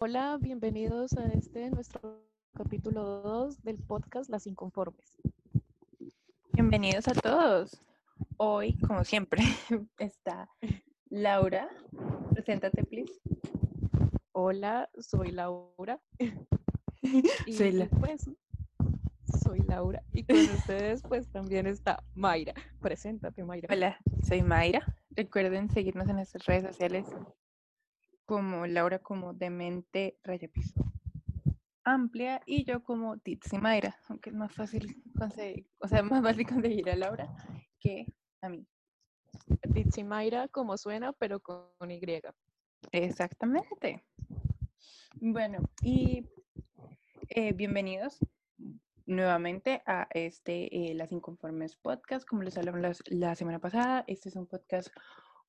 Hola, bienvenidos a este nuestro capítulo 2 del podcast Las Inconformes. Bienvenidos a todos. Hoy, como siempre, está Laura. Preséntate, please. Hola, soy Laura. Y Soy la- pues, soy Laura. Y con ustedes pues también está Mayra. Preséntate, Mayra. Hola, soy Mayra. Recuerden seguirnos en nuestras redes sociales como Laura como Demente Raya Piso Amplia y yo como Tits y Mayra, aunque es más fácil conseguir, o sea, más fácil conseguir a Laura que a mí. Ditsi Mayra, como suena, pero con Y. Exactamente. Bueno, y eh, bienvenidos nuevamente a este eh, Las Inconformes Podcast. Como les hablamos las- la semana pasada, este es un podcast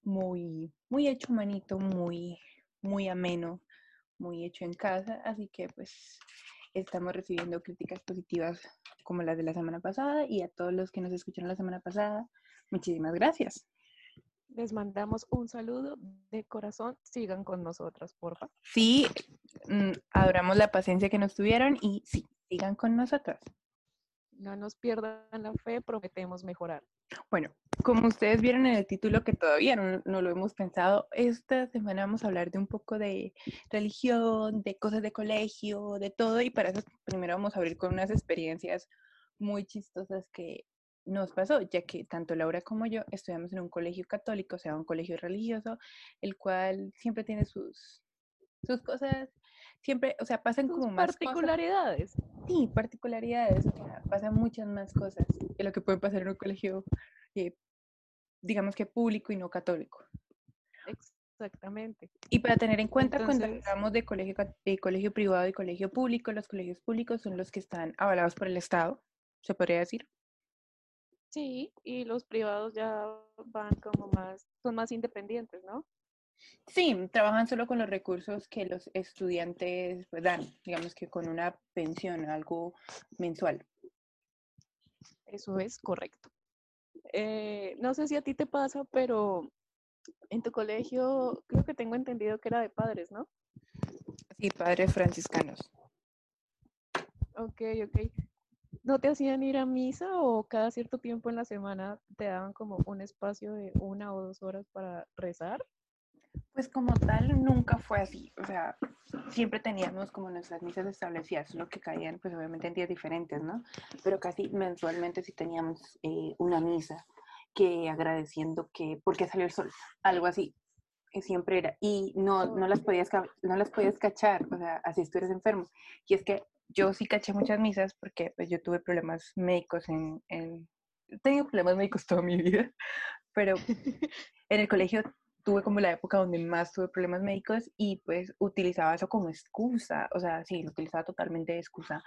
muy, muy hecho manito, muy, muy ameno, muy hecho en casa. Así que pues estamos recibiendo críticas positivas como las de la semana pasada y a todos los que nos escucharon la semana pasada, muchísimas gracias. Les mandamos un saludo de corazón. Sigan con nosotras, porfa. Sí, mm, adoramos la paciencia que nos tuvieron y sí, sigan con nosotros. No nos pierdan la fe, prometemos mejorar. Bueno, como ustedes vieron en el título que todavía no, no lo hemos pensado, esta semana vamos a hablar de un poco de religión, de cosas de colegio, de todo, y para eso primero vamos a abrir con unas experiencias muy chistosas que nos pasó, ya que tanto Laura como yo estudiamos en un colegio católico, o sea, un colegio religioso, el cual siempre tiene sus, sus cosas, siempre, o sea, pasan como más cosas. particularidades. Sí, particularidades, o sea, pasan muchas más cosas que lo que puede pasar en un colegio, eh, digamos que público y no católico. Exactamente. Y para tener en cuenta, cuando hablamos de colegio, de colegio privado y colegio público, los colegios públicos son los que están avalados por el Estado, se podría decir. Sí, y los privados ya van como más, son más independientes, ¿no? Sí, trabajan solo con los recursos que los estudiantes pues, dan, digamos que con una pensión, algo mensual. Eso es correcto. Eh, no sé si a ti te pasa, pero en tu colegio creo que tengo entendido que era de padres, ¿no? Sí, padres franciscanos. Ok, ok. ¿No te hacían ir a misa o cada cierto tiempo en la semana te daban como un espacio de una o dos horas para rezar? Pues como tal, nunca fue así. O sea, siempre teníamos como nuestras misas establecidas, lo que caían, pues obviamente en días diferentes, ¿no? Pero casi mensualmente sí teníamos eh, una misa que agradeciendo que, porque salió el sol, algo así. Que siempre era. Y no, no, las podías, no las podías cachar, o sea, así estuvieras enfermo. Y es que yo sí caché muchas misas porque pues yo tuve problemas médicos en... en he tenido problemas médicos toda mi vida, pero en el colegio tuve como la época donde más tuve problemas médicos y pues utilizaba eso como excusa, o sea, sí, lo utilizaba totalmente de excusa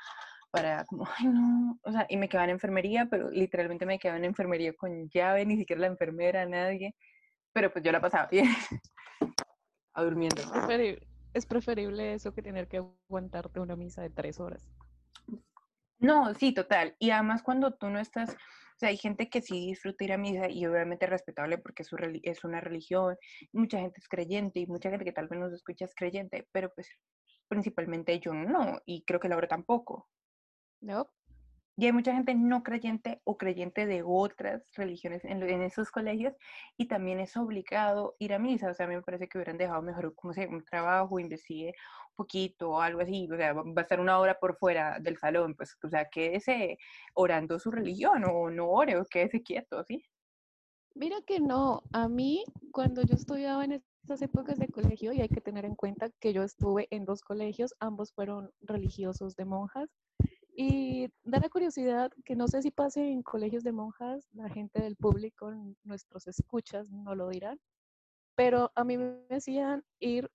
para como, ay no, o sea, y me quedaba en enfermería, pero literalmente me quedaba en enfermería con llave, ni siquiera la enfermera, nadie, pero pues yo la pasaba bien, a durmiendo. Preferi- es preferible eso que tener que aguantarte una misa de tres horas. No, sí, total. Y además cuando tú no estás, hay gente que sí disfruta ir a misa y obviamente es respetable porque es, su es una religión, mucha gente es creyente y mucha gente que tal vez nos escucha es creyente, pero pues principalmente yo no, y creo que Laura tampoco. ¿No? Y hay mucha gente no creyente o creyente de otras religiones en, en esos colegios y también es obligado ir a misa. O sea, a mí me parece que hubieran dejado mejor, como sé, un trabajo, investigue un poquito o algo así. O sea, va a estar una hora por fuera del salón, pues, o sea, quédese orando su religión o no ore o quédese quieto, ¿sí? Mira que no, a mí cuando yo estudiaba en estas épocas de colegio, y hay que tener en cuenta que yo estuve en dos colegios, ambos fueron religiosos de monjas, y da la curiosidad que no sé si pase en colegios de monjas, la gente del público, nuestros escuchas no lo dirán, pero a mí me hacían ir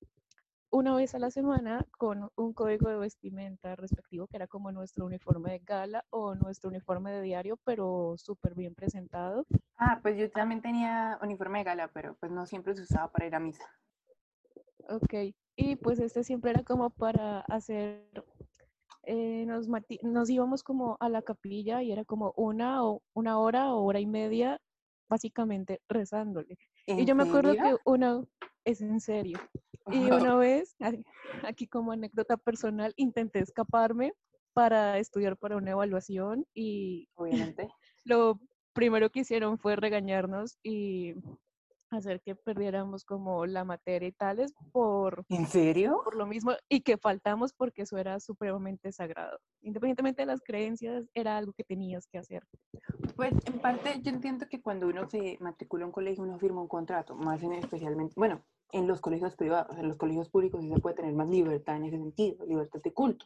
una vez a la semana con un código de vestimenta respectivo, que era como nuestro uniforme de gala o nuestro uniforme de diario, pero súper bien presentado. Ah, pues yo también tenía uniforme de gala, pero pues no siempre se usaba para ir a misa. Ok, y pues este siempre era como para hacer eh, nos, nos íbamos como a la capilla y era como una o una hora o hora y media básicamente rezándole. Y ¿En yo me acuerdo serio? que una, es en serio, y una vez, aquí como anécdota personal, intenté escaparme para estudiar para una evaluación y obviamente. lo primero que hicieron fue regañarnos y hacer que perdiéramos como la materia y tales por, ¿En serio? por lo mismo y que faltamos porque eso era supremamente sagrado. Independientemente de las creencias, era algo que tenías que hacer. Pues en parte yo entiendo que cuando uno se matricula a un colegio uno firma un contrato, más en especialmente, bueno, en los colegios privados, en los colegios públicos sí se puede tener más libertad en ese sentido, libertad de culto.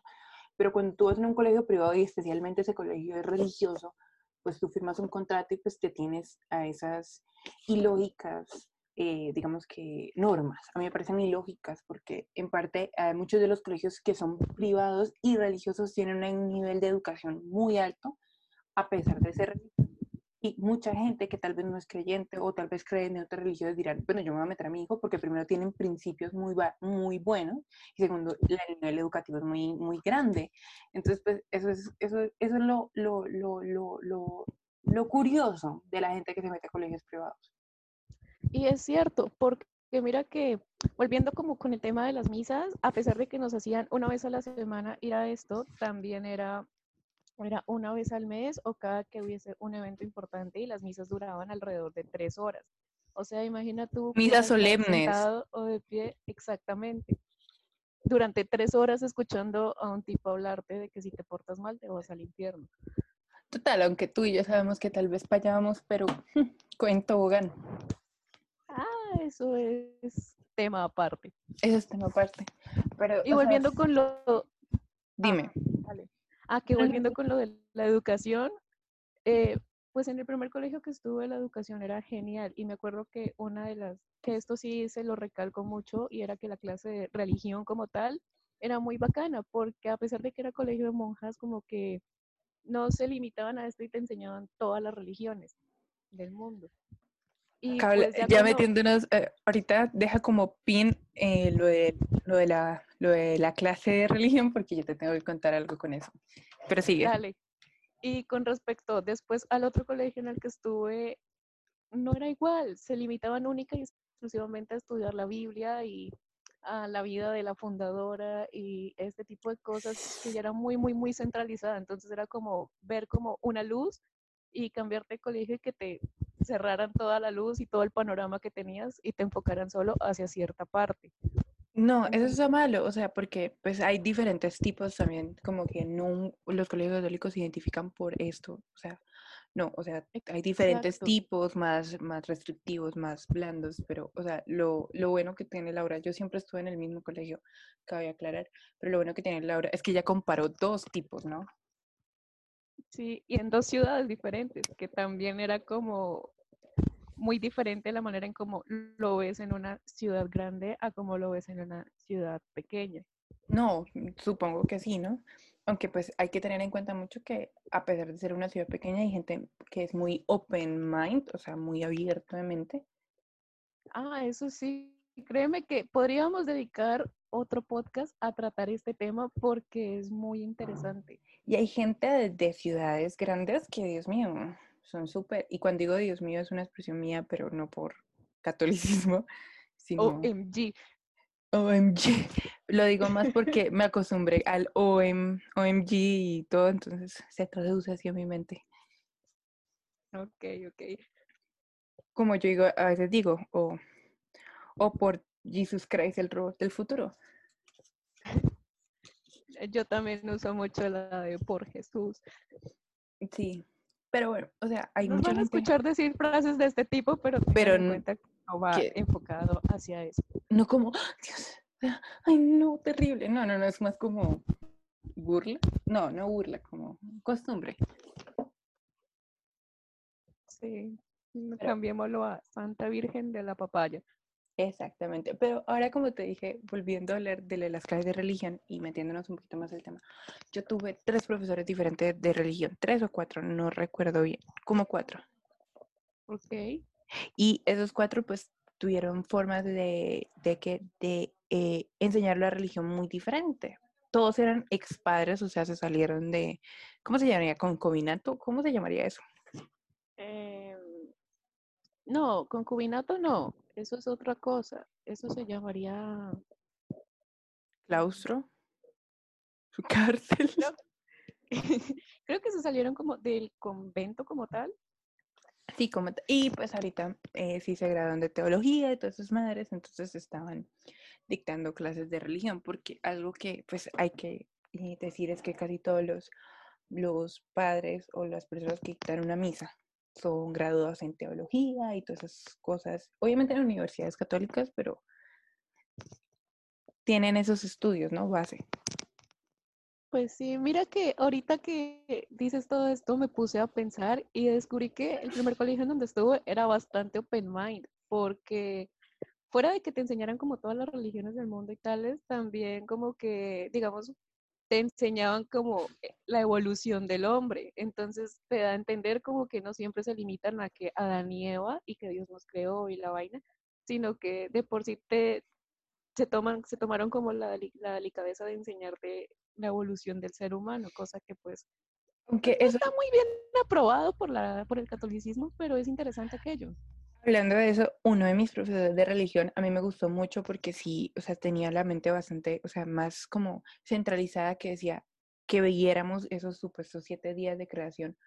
Pero cuando tú vas en un colegio privado y especialmente ese colegio es religioso, pues tú firmas un contrato y pues te tienes a esas ilógicas, eh, digamos que normas. A mí me parecen ilógicas porque en parte eh, muchos de los colegios que son privados y religiosos tienen un nivel de educación muy alto a pesar de ser religiosos. Y mucha gente que tal vez no es creyente o tal vez cree en otras religiones dirán, bueno, yo me voy a meter a mi hijo porque primero tienen principios muy, muy buenos y segundo, el nivel educativo es muy, muy grande. Entonces, pues eso es, eso, eso es lo, lo, lo, lo, lo curioso de la gente que se mete a colegios privados. Y es cierto, porque mira que, volviendo como con el tema de las misas, a pesar de que nos hacían una vez a la semana ir a esto, también era, era una vez al mes o cada que hubiese un evento importante y las misas duraban alrededor de tres horas. O sea, imagina tú. Misas solemnes. sentado o de pie, exactamente. Durante tres horas escuchando a un tipo hablarte de que si te portas mal te vas al infierno. Total, aunque tú y yo sabemos que tal vez vayamos, pero en tobogán. Ah, eso es tema aparte. Ese es tema aparte. Pero, Y volviendo con lo, Dime. Vale. Ah, que volviendo con lo de la educación, eh, pues en el primer colegio que estuve la educación era genial y me acuerdo que una de las, que esto sí se lo recalco mucho y era que la clase de religión como tal era muy bacana porque a pesar de que era colegio de monjas como que no se limitaban a esto y te enseñaban todas las religiones del mundo. Y pues ya cuando- metiéndonos, eh, ahorita deja como pin eh, lo, de, lo, de la, lo de la clase de religión porque yo te tengo que contar algo con eso. Pero sigue. Dale. Y con respecto después al otro colegio en el que estuve, no era igual, se limitaban única y exclusivamente a estudiar la Biblia y a la vida de la fundadora y este tipo de cosas que ya era muy, muy, muy centralizada. Entonces era como ver como una luz y cambiarte de colegio y que te cerraran toda la luz y todo el panorama que tenías y te enfocaran solo hacia cierta parte. No, eso es lo malo, o sea, porque pues hay diferentes tipos también, como que no los colegios católicos se identifican por esto, o sea, no, o sea, hay diferentes Exacto. tipos más, más restrictivos, más blandos, pero, o sea, lo, lo bueno que tiene Laura, yo siempre estuve en el mismo colegio, cabe aclarar, pero lo bueno que tiene Laura es que ella comparó dos tipos, ¿no? Sí, y en dos ciudades diferentes, que también era como muy diferente la manera en cómo lo ves en una ciudad grande a como lo ves en una ciudad pequeña. No, supongo que sí, ¿no? Aunque pues hay que tener en cuenta mucho que a pesar de ser una ciudad pequeña hay gente que es muy open mind, o sea, muy abierta de mente. Ah, eso sí, créeme que podríamos dedicar otro podcast a tratar este tema porque es muy interesante. Y hay gente de, de ciudades grandes que, Dios mío, son súper, y cuando digo Dios mío es una expresión mía, pero no por catolicismo, sino OMG, OMG. Lo digo más porque me acostumbré al OM, OMG y todo, entonces se traduce así a mi mente. ok, ok. Como yo digo, a veces digo, o, o por Jesus Christ, el robot del futuro. Yo también uso mucho la de por Jesús. Sí, pero bueno, o sea, hay Nos mucha van a gente- escuchar decir frases de este tipo, pero Pero en n- cuenta que no va enfocado hacia eso. no como, "Ah, Dios, ay no, terrible. No, no, no, es más como burla. No, no burla, como costumbre. Sí, no, Pero- cambiémoslo a Santa Virgen de la Papaya. Exactamente. Pero ahora, como te dije, volviendo a hablar de las clases de religión y metiéndonos un poquito más al tema, yo tuve tres profesores diferentes de religión, tres o cuatro, no recuerdo bien, como cuatro. Ok. Y esos cuatro, pues, tuvieron formas de, de que, de eh, enseñar la religión muy diferente. todos eran expadres, o sea, se salieron de, ¿cómo se llamaría? ¿Concubinato? ¿Cómo se llamaría eso? No, concubinato no, eso es otra cosa. Eso se llamaría Claustro. Su cárcel. Creo, creo que se salieron como del convento como tal. Sí, como, y pues ahorita eh, sí se graduaron de teología y todas sus madres, entonces estaban dictando clases de religión, porque algo que pues hay que eh, decir es que casi todos los, los padres o las personas que dictan una misa son graduados en teología y todas esas cosas, obviamente en universidades católicas, pero tienen esos estudios, ¿no? Base. Pues sí, mira que ahorita que dices todo esto me puse a pensar y descubrí que el primer colegio en donde estuve era bastante open mind, porque fuera de que te enseñaran como todas las religiones del mundo y tales, también como que, digamos, te enseñaban como eh, la evolución del hombre. Entonces te da a entender como que no siempre se limitan a que Adán y Eva y que Dios nos creó y la vaina, sino que de por sí te se toman, se tomaron como la, deli- la delicadeza de enseñarte la evolución del ser humano, cosa que pues Aunque eso, está muy bien aprobado por la, por el catolicismo, pero es interesante aquello. Hablando de eso, uno de mis profesores de religión a mí me gustó mucho porque sí, o sea, tenía la mente bastante, o sea, más como centralizada que decía que viéramos esos supuestos siete días de creación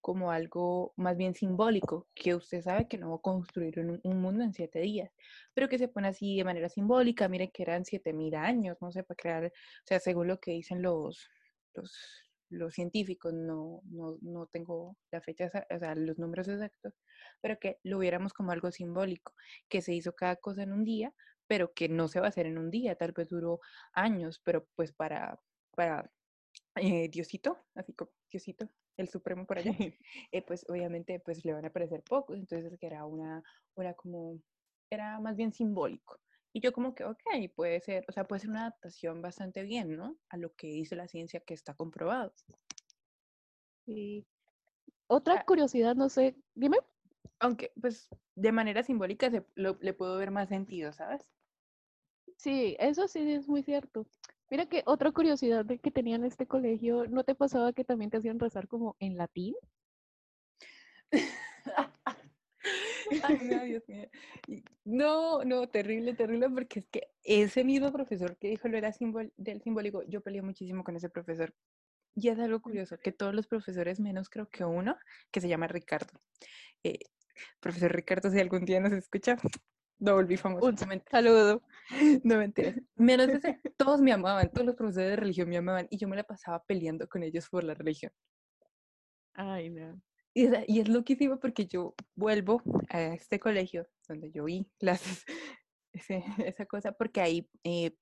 como algo más bien simbólico, que usted sabe que no va a construir un, un mundo en siete días, pero que se pone así de manera simbólica, mire que eran siete mil años, no sé, para crear, o sea, según lo que dicen los, los científicos, no, no, no tengo la fecha, o sea, los números exactos, pero que lo viéramos como algo simbólico, que se hizo cada cosa en un día, pero que no se va a hacer en un día, tal vez duró años, pero pues para, para eh, Diosito, así como Diosito, el supremo por allá, eh, pues obviamente pues le van a parecer pocos, entonces que era una, una como, era más bien simbólico. Y yo como que, ok, puede ser, o sea, puede ser una adaptación bastante bien, ¿no? A lo que dice la ciencia que está comprobado. Y otra Ah. curiosidad, no sé, dime. Aunque, pues, de manera simbólica se, lo- le puedo ver más sentido, ¿sabes? Sí, eso sí es muy cierto. Mira que otra curiosidad de que tenía en este colegio, ¿no te pasaba que también te hacían rezar como en latín? Ay, no, Dios mío. No, no, terrible, terrible, porque es que ese mismo profesor que dijo lo era simbol del simbólico, yo peleé muchísimo con ese profesor. Y es algo curioso, que todos los profesores, menos creo que uno, que se llama Ricardo. eh, profesor Ricardo, si algún día nos escucha, no volví famoso. Un saludo. No mentiras. Menos ese, todos me amaban, todos los profesores de religión me amaban y yo me la pasaba peleando con ellos por la religión. Ay, no. Y, es- y es loquísimo porque yo vuelvo a este colegio donde yo vi clases, ese- esa cosa, porque ahí eh,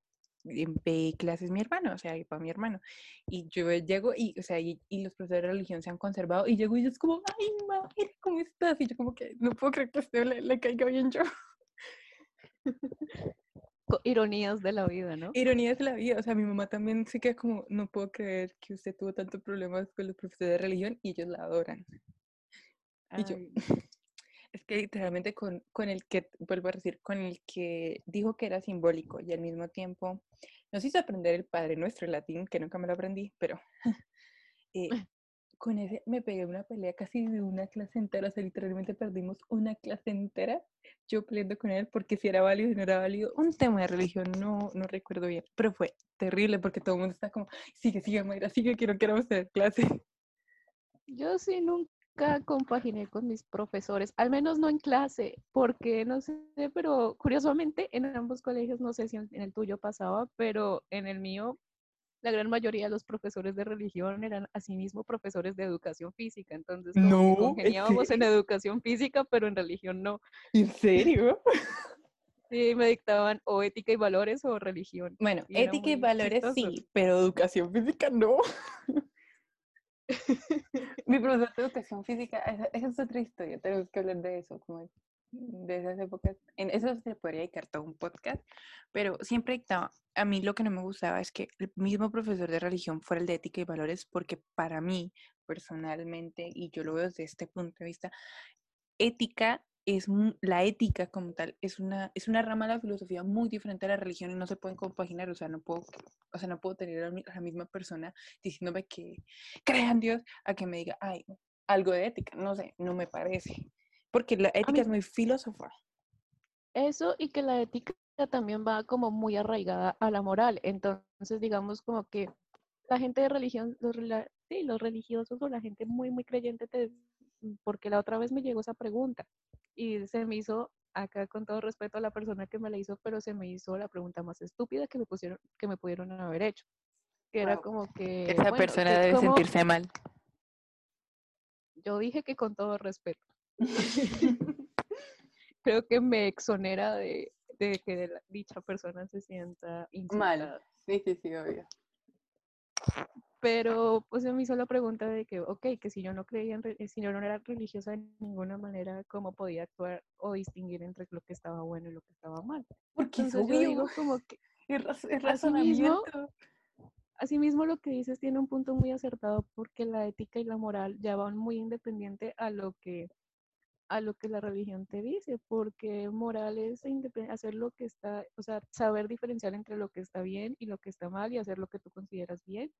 em- ve clases mi hermano, o sea, ahí va mi hermano. Y yo llego y, o sea, y, y los profesores de religión se han conservado y llego y es como, ay, madre, ¿cómo estás? Y yo como que no puedo creer que a usted le, le caiga bien yo. Ironías de la vida, ¿no? Ironías de la vida, o sea, mi mamá también se queda como, no puedo creer que usted tuvo tantos problemas con los profesores de religión y ellos la adoran. Y yo, es que literalmente con, con el que, vuelvo a decir, con el que dijo que era simbólico y al mismo tiempo nos hizo aprender el Padre Nuestro en latín, que nunca me lo aprendí, pero eh, con ese me pegué una pelea casi de una clase entera, o sea, literalmente perdimos una clase entera yo peleando con él porque si era válido y no era válido, un tema de religión, no, no recuerdo bien, pero fue terrible porque todo el mundo está como, sigue, sigue, Mayra, sigue, que no queremos tener clase. Yo sí nunca compaginé con mis profesores, al menos no en clase, porque no sé, pero curiosamente en ambos colegios, no sé si en en el tuyo pasaba, pero en el mío la gran mayoría de los profesores de religión eran asimismo profesores de educación física, entonces No, ¿en congeniábamos en serio? educación física, pero en religión no. ¿En serio? Sí, me dictaban o ética y valores o religión. Bueno, Y ética y valores chistoso. sí, pero educación física no. Mi profesor de educación física, esa, es otra historia, tenemos que hablar de eso, como de esas épocas. En eso se podría dedicar todo un podcast, pero siempre dictaba, a mí lo que no me gustaba es que el mismo profesor de religión fuera el de ética y valores, porque para mí, personalmente, y yo lo veo desde este punto de vista, ética es la ética como tal, es una, es una rama de la filosofía muy diferente a la religión y no se pueden compaginar, o sea, no puedo, o sea, no puedo tener a la misma persona diciéndome que crean Dios a que me diga, ay, algo de ética, no sé, no me parece, porque la ética mí- es muy filósofa. Eso y que la ética también va como muy arraigada a la moral. Entonces, digamos como que la gente de religión, los, sí, los religiosos o la gente muy, muy creyente, te- porque la otra vez me llegó esa pregunta y se me hizo, acá con todo respeto a la persona que me la hizo, pero se me hizo la pregunta más estúpida que me pusieron, que me pudieron haber hecho. Que era como que, Esa bueno, persona debe sentirse mal. yo dije que con todo respeto. Creo que me exonera de, de que la- dicha persona se sienta insultada. Mal. Sí, sí, sí, obvio. Pero pues se me hizo la pregunta de que, ok, que si yo no creía, en, re- si yo no era religiosa de ninguna manera, ¿cómo podía actuar o distinguir entre lo que estaba bueno y lo que estaba mal? Porque es Entonces yo digo como que, Es, raz- es Asimismo, razonamiento. asimismo lo que dices tiene un punto muy acertado porque la ética y la moral ya van muy independiente a lo que a lo que la religión te dice, porque moral es hacer lo que está, o sea, saber diferenciar entre lo que está bien y lo que está mal y hacer lo que tú consideras bien.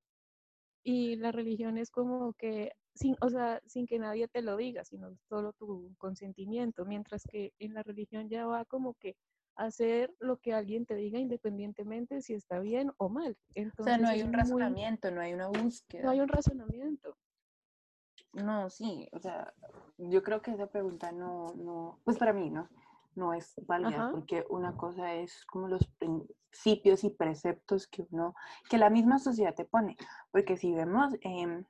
Y la religión es como que, sin, o sea, sin que nadie te lo diga, sino solo tu consentimiento, mientras que en la religión ya va como que hacer lo que alguien te diga independientemente si está bien o mal. O sea, Entonces no hay un muy- razonamiento, no hay una búsqueda. no hay un razonamiento. No, sí, o sea, yo creo que esa pregunta no, no, pues para mí, ¿no? No es válida, Ajá. porque una cosa es como los principios y preceptos que uno, que la misma sociedad te pone, porque si vemos em,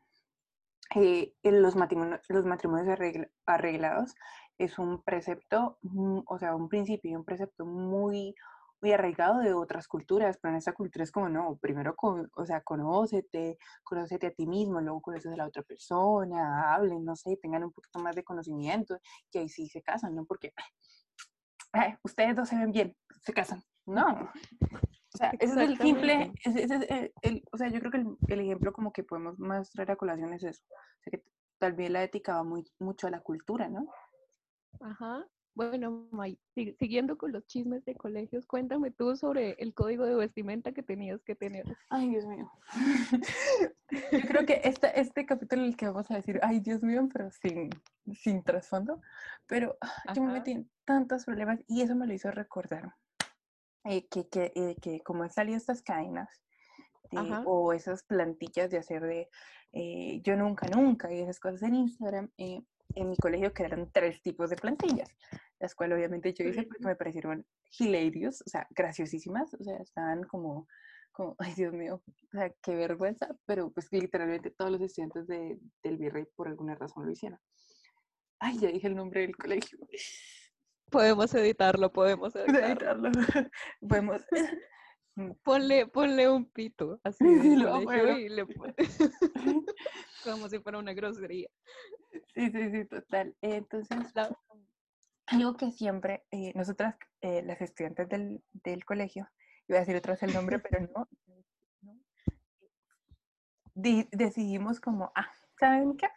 eh, en los matrimonios, los matrimonios arregla- arreglados, es un precepto, o sea, un principio y un precepto muy, muy arraigado de otras culturas, pero en esta cultura es como, no, primero, con, o sea, conócete, conócete a ti mismo, luego conoces a la otra persona, hablen, no sé, tengan un poquito más de conocimiento, y ahí sí se casan, ¿no? Porque, ay, ustedes dos se ven bien, se casan. No. O sea, ese es el simple, ese, ese es el, el- o sea, yo creo que el, el ejemplo como que podemos más traer a colación es eso. O sea, que tal vez la ética va muy, mucho a la cultura, ¿no? Ajá. Bueno, May, si- siguiendo con los chismes de colegios, cuéntame tú sobre el código de vestimenta que tenías que tener. Ay, Dios mío. Yo creo que este, este capítulo en el que vamos a decir, ay, Dios mío, pero sin, sin trasfondo. Pero ah, yo me Ajá. metí tantos problemas y eso me lo hizo recordar. eh, que, que, eh, que como han salido estas cadenas de- o esas plantillas de hacer de eh, yo nunca, nunca y esas cosas en Instagram, eh, en mi colegio crearon tres tipos de plantillas, las cuales obviamente yo hice porque me parecieron hilarious, o sea, graciosísimas, o sea, estaban como, como, ay Dios mío, o sea, qué vergüenza, pero pues literalmente todos los estudiantes de, del Virrey por alguna razón lo hicieron. Ay, ya dije el nombre del colegio. Podemos editarlo, podemos editarlo. editarlo. Podemos. Ponle, ponle un pito así Sí, lo bueno. y le pon- como si fuera una grosería. Sí, sí, sí, total. Entonces, La- Algo que siempre, eh, nosotras, eh, las estudiantes del, del colegio, iba a decir otra vez el nombre, pero no, no, di- decidimos como, ah, ¿saben qué?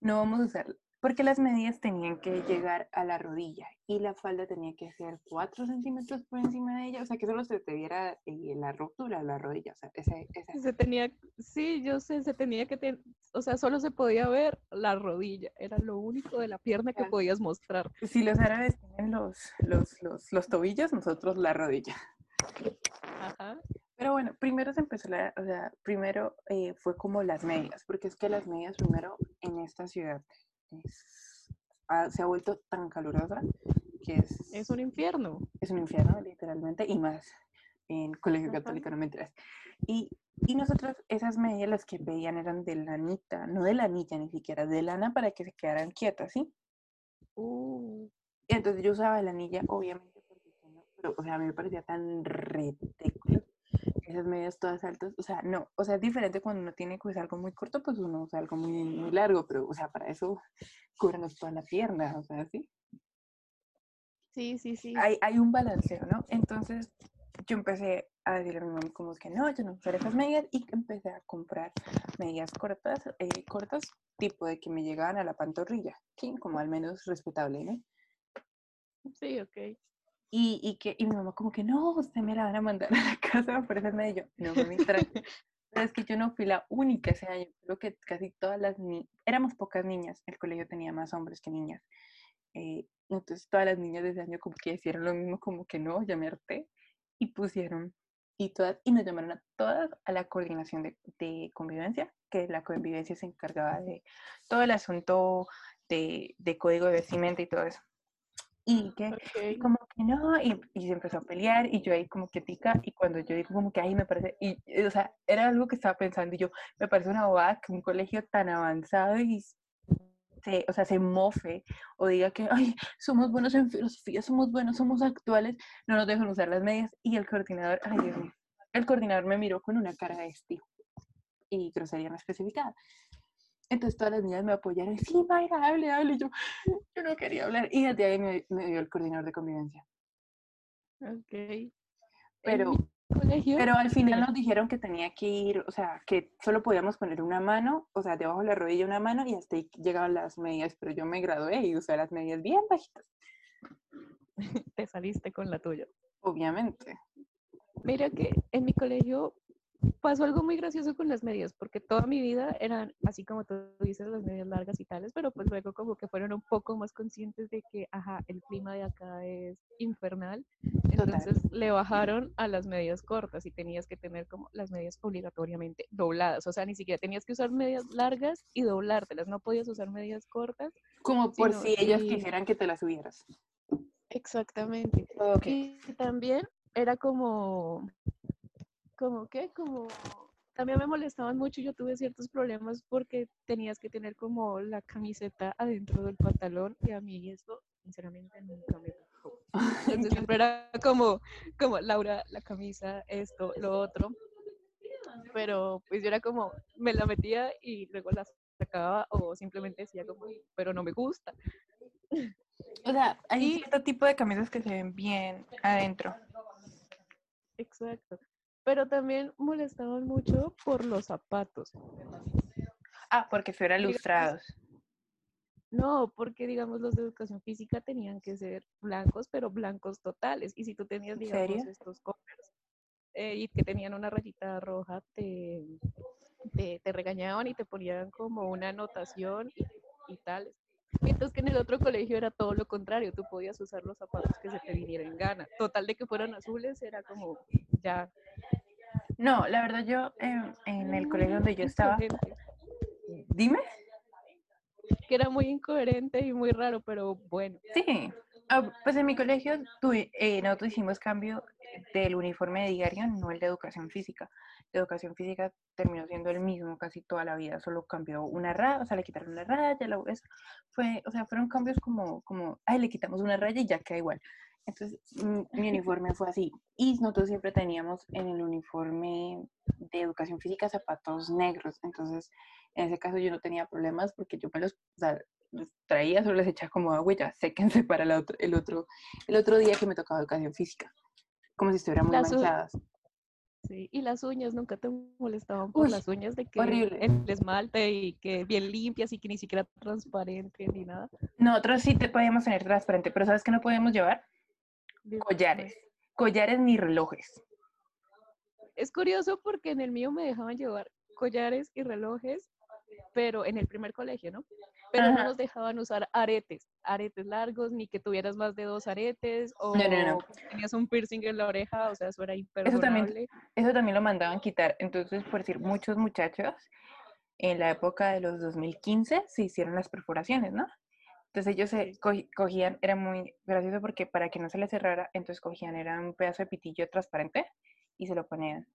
No vamos a usarlo. Porque las medidas tenían que llegar a la rodilla y la falda tenía que ser 4 centímetros por encima de ella, o sea, que solo se te viera eh, la ruptura de la rodilla, o sea, ese, ese- Se tenía, sí, yo sé, se tenía que tener, o sea, solo se podía ver la rodilla, era lo único de la pierna que podías mostrar. Si los árabes tienen los, los, los, los tobillos, nosotros la rodilla. Ajá. Pero bueno, primero se empezó la, o sea, primero eh, fue como las medias, porque es que las medias primero en esta ciudad es- ha- se ha vuelto tan calurosa que es, Es un infierno. es un infierno literalmente y más en colegio Ajá. católico, no me enteras. Y, y nosotros esas medias las que pedían eran de lanita, no de lanilla ni siquiera, de lana para que se quedaran quietas, ¿sí? Uh, Y entonces yo usaba la anilla, obviamente, pero, o sea, a mí me parecía tan ridículo. Medias todas altas, o sea, no, o sea, es diferente cuando uno tiene que usar algo muy corto, pues uno usa algo muy, muy largo, pero, o sea, para eso cúbranos toda la pierna, o sea, ¿sí? sí, sí, sí. hay, hay un balanceo, ¿no? Entonces yo empecé a decirle a mi mamá como que no, yo no usaré esas medias y empecé a comprar medias cortas, eh, cortas, tipo de que me llegaban a la pantorrilla, ¿sí? Como al menos respetable, ¿no? Sí, ok. Y, y, que, y mi mamá como que, no, usted me la van a mandar a la casa por ese medio. No, me trae. Pero es que yo no fui la única ese año. Creo que casi todas las niñas, éramos pocas niñas, el colegio tenía más hombres que niñas. Eh, entonces todas las niñas de ese año como que hicieron lo mismo, como que no, ya me. Y pusieron, y todas, y nos llamaron a todas a la coordinación de, de convivencia, que la convivencia se encargaba de todo el asunto de, de código de vestimenta y todo eso y que como que no, y, y se empezó a pelear y yo ahí como que tica y cuando yo digo como que ahí me parece, y y, o sea, era algo que estaba pensando y yo, me parece una bobada que un colegio tan avanzado y se, o sea, se mofe o diga que, ay, somos buenos en filosofía, somos buenos, somos actuales, no nos dejan usar las medias y el coordinador, ay Dios mío, el coordinador me miró con una cara de este y grosería no especificada. Entonces todas las niñas me apoyaron, sí, Mayra, hable, hable. Y yo, yo no quería hablar. Y desde ahí me, me dio el coordinador de convivencia. Ok. Pero, pero al final nos dijeron que tenía que ir, o sea, que solo podíamos poner una mano, o sea, debajo de la rodilla una mano y hasta ahí llegaban las medias. Pero yo me gradué y usé las medias bien bajitas, te saliste con la tuya. obviamente. Mira que en mi colegio pasó algo muy gracioso con las medias, porque toda mi vida eran, así como tú dices, las medias largas y tales, pero pues luego como que fueron un poco más conscientes de que, ajá, el clima de acá es infernal, entonces le bajaron a las medias cortas y tenías que tener como las medias obligatoriamente dobladas, o sea, ni siquiera tenías que usar medias largas y doblártelas, no podías usar medias cortas. Como por si ellos y- quisieran que te las subieras. Exactamente. Y también era como, como qué, como, también me molestaban mucho, yo tuve ciertos problemas porque tenías que tener como la camiseta adentro del pantalón y a mí esto, sinceramente, nunca me gustó. Entonces siempre era como, como, Laura, la camisa, esto, lo otro. Pero pues yo era como, me la metía y luego la sacaba o simplemente decía como, pero no me gusta. O sea, hay cierto tipo de camisas que se ven bien adentro. Exacto. Pero también molestaban mucho por los zapatos. Ah, porque fueran lustrados. No, porque digamos los de educación física tenían que ser blancos, pero blancos totales. Y si tú tenías, ¿En digamos, serio? estos Converse eh, y que tenían una rayita roja, te, te, te regañaban y te ponían como una anotación y, y tales. Mientras que en el otro colegio era todo lo contrario, tú podías usar los zapatos que se te viniera en gana. Total de que fueran azules era como ya. No, la verdad yo em, en el colegio donde yo estaba, dime. que era muy incoherente y muy raro, pero bueno. Sí, ah, pues en mi colegio eh, nosotros hicimos cambio del uniforme de diario, no el de educación física. De educación física terminó siendo el mismo casi toda la vida, solo cambió una raya, o sea, le quitaron una raya, la, eso fue, o sea, fueron cambios como, como, ay, le quitamos una raya y ya queda igual. Entonces, mi, uniforme fue así. Y nosotros siempre teníamos en el uniforme de educación física zapatos negros. Entonces, en ese caso yo no tenía problemas porque yo me los, o sea, traía, solo les echaba como ya, séquense para el otro, el otro, el otro día que me tocaba educación física. Como si estuvieran muy manchadas. Sí, y las uñas nunca te molestaban por Uy, las uñas de que horrible. el esmalte y que bien limpias y que ni siquiera transparente ni nada. Nosotros sí te podíamos tener transparente, pero ¿sabes qué no podemos llevar? Collares. Collares ni relojes. Es curioso porque en el mío me dejaban llevar collares y relojes, pero en el primer colegio, ¿no? Pero no nos dejaban usar aretes, aretes largos, ni que tuvieras más de dos aretes, o No, no, no. tenías un piercing en la oreja, o sea, eso era imperdonable. Eso también lo mandaban quitar. Entonces, por decir, muchos muchachos en la época de los 2015 se hicieron las perforaciones, ¿no? Entonces ellos se cogían, era muy gracioso porque para que no se les cerrara, entonces cogían, era un pedazo de pitillo transparente y se lo ponían.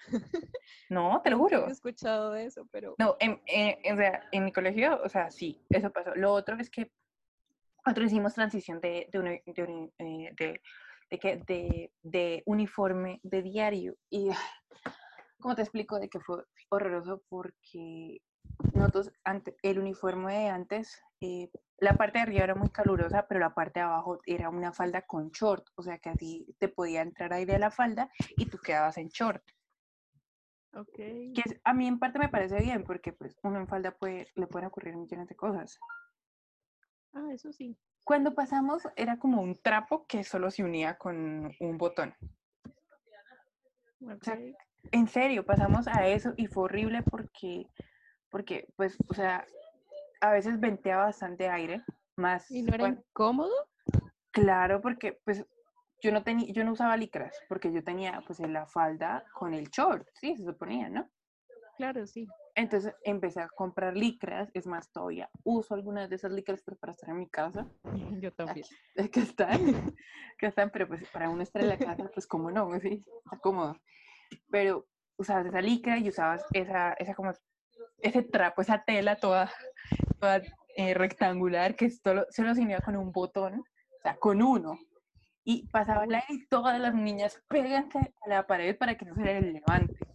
No, te lo juro. he escuchado de eso, pero No, en, en- sea, en mi colegio, o sea, sí, eso pasó. Lo otro es que nosotros hicimos transición de, de, uni- de, uni- eh, de, de, uniforme de diario. Y, ¿cómo te explico? De que fue horroroso porque nosotros, ante, el uniforme de antes, eh, la parte de arriba era muy calurosa, pero la parte de abajo era una falda con short, o sea que así te podía entrar aire a la falda y tú quedabas en short. Ok. Que a mí en parte me parece bien porque pues uno en falda puede, le pueden ocurrir millones de cosas. Ah, eso sí. Cuando pasamos era como un trapo que solo se unía con un botón. sea, ok. En serio, pasamos a eso y fue horrible porque, porque pues, o sea, a veces venteaba bastante aire, más, ¿Y no era incómodo? claro, porque pues yo no tenía, yo no usaba licras, porque yo tenía pues la falda con el short, sí, se suponía, ¿no? Claro, sí. Entonces empecé a comprar licras, es más, todavía uso algunas de esas licras para estar en mi casa, Yo también. que están, que están, pero pues para uno estar en la casa, pues como no, sí, está cómodo. Pero usabas esa licra y usabas esa, esa como, ese trapo, esa tela toda, toda eh, rectangular que solo, solo se unía con un botón, o sea, con uno. Y pasaba aire y todas las niñas péganse a la pared para que no se les levante.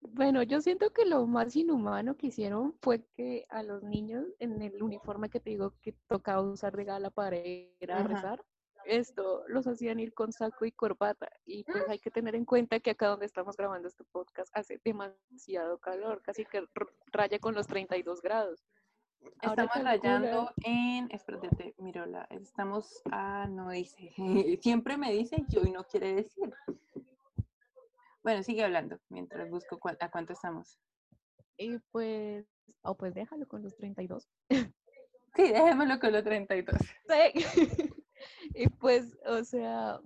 Bueno, yo siento que lo más inhumano que hicieron fue que a los niños en el uniforme que te digo que tocaba usar de gala para ir a Ajá. rezar, esto los hacían ir con saco y corbata. Y pues hay que tener en cuenta que acá donde estamos grabando este podcast hace demasiado calor, casi que raya con los 32 grados. Estamos rayando en, espérate, mirola, estamos, ah, no dice, siempre me dice y hoy no quiere decir. Bueno, sigue hablando mientras busco a cuánto estamos. Y pues, o pues déjalo con los 32. Sí, déjémoslo con los 32. Sí. y pues, o sea,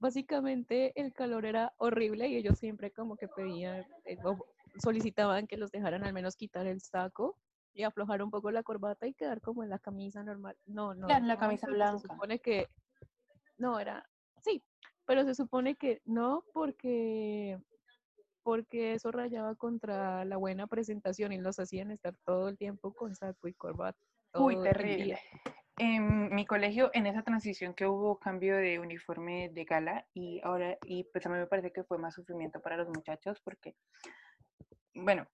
básicamente el calor era horrible y ellos siempre como que pedían, eh, o solicitaban que los dejaran al menos quitar el saco y aflojar un poco la corbata y quedar como en la camisa normal. No, no. Claro, la camisa blanca. Se supone que, no, era, sí, pero se supone que no porque porque eso rayaba contra la buena presentación y los hacían estar todo el tiempo con saco y corbata. Uy, terrible. En mi colegio, en esa transición que hubo cambio de uniforme de gala y ahora, y pues a mí me parece que fue más sufrimiento para los muchachos porque, bueno,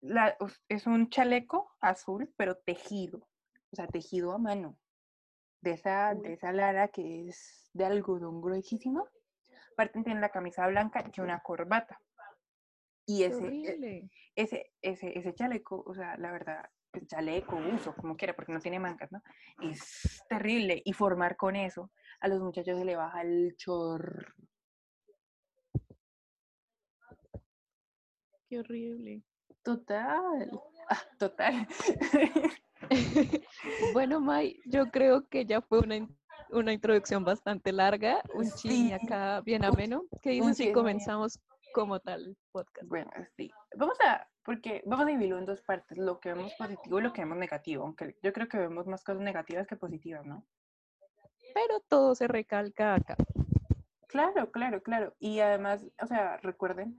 la- es un chaleco azul, pero tejido, o sea, tejido a mano, de esa, de esa lara que es de algodón gruesísimo. Aparte tiene la camisa blanca y una corbata. Y ese, e- ese, ese, ese chaleco, o sea, la verdad, el chaleco, uso, como quiera, porque no tiene mangas, ¿no? Es terrible. Y formar con eso, a los muchachos se le baja el chorro. Qué horrible. Total. Ah, total. bueno, May, yo creo que ya fue una, una introducción bastante larga, un chisme acá bien ameno. ¿Qué dices si comenzamos como tal podcast? bueno, sí. Vamos a, porque vamos a dividirlo en dos partes, lo que vemos positivo y lo que vemos negativo, aunque yo creo que vemos más cosas negativas que positivas, ¿no? Pero todo se recalca acá. Claro, claro, claro. Y además, o sea, recuerden,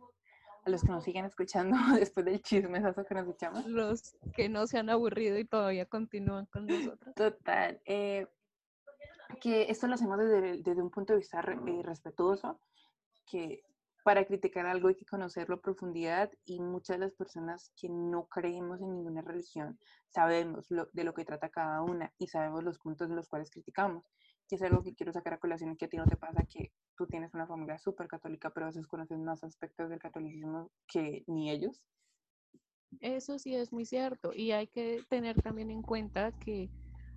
a los que nos siguen escuchando después del chismesazo que nos echamos, Los que no se han aburrido y todavía continúan con nosotros. Total. eh, que esto lo hacemos desde, desde un punto de vista re- eh, respetuoso, que para criticar algo hay que conocerlo a profundidad y muchas de las personas que no creemos en ninguna religión sabemos lo- de lo que trata cada una y sabemos los puntos en los cuales criticamos. Y es algo que quiero sacar a colación que a ti no te pasa que tú tienes una familia súper católica, pero a veces conoces más aspectos del catolicismo que ni ellos. Eso sí es muy cierto y hay que tener también en cuenta que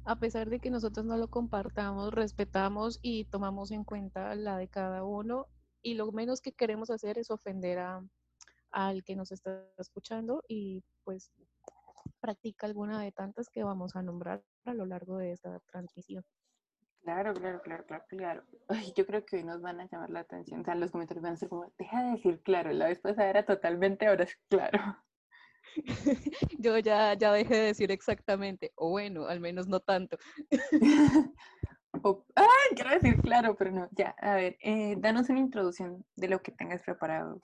a pesar de que nosotros no lo compartamos, respetamos y tomamos en cuenta la de cada uno y lo menos que queremos hacer es ofender a, al que nos está escuchando y pues practica alguna de tantas que vamos a nombrar a lo largo de esta transmisión. Claro, claro, claro, claro, claro. Ay, yo creo que hoy nos van a llamar la atención. O sea, los comentarios van a ser como, deja de decir claro, la vez pasada era totalmente, ahora es claro. Yo ya, ya dejé de decir exactamente, o bueno, al menos no tanto. O- ay, quiero decir claro, pero no. Ya, a ver, eh, danos una introducción de lo que tengas preparado.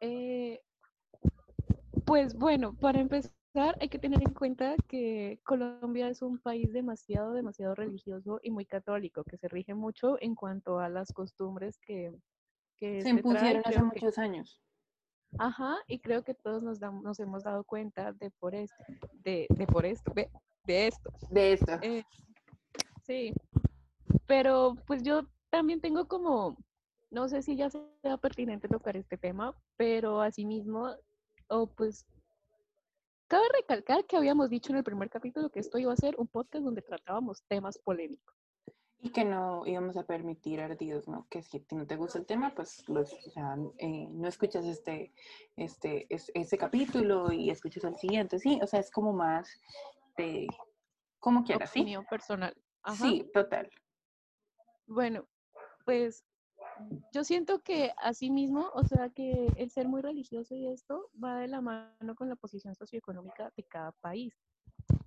Eh, pues bueno, para empezar hay que tener en cuenta que Colombia es un país demasiado, demasiado religioso y muy católico, que se rige mucho en cuanto a las costumbres que, que Se impusieron hace que- muchos años. Ajá, y creo que todos nos, dam- nos hemos dado cuenta de por esto, de, de por esto, de esto. De esto. Eh, sí, pero pues yo también tengo como, no sé si ya sea pertinente tocar este tema, pero asimismo, o pues Cabe recalcar que habíamos dicho en el primer capítulo que esto iba a ser un podcast donde tratábamos temas polémicos. Y que no íbamos a permitir ardidos, ¿no? Que si no te gusta el tema, pues los, o sea, eh, no escuchas este, este, es- este capítulo y escuchas el siguiente, sí, o sea, es como más de, como quieras, ¿sí? Opinión personal. Ajá. Sí, total. Bueno, pues yo siento que así mismo, o sea, que el ser muy religioso y esto va de la mano con la posición socioeconómica de cada país.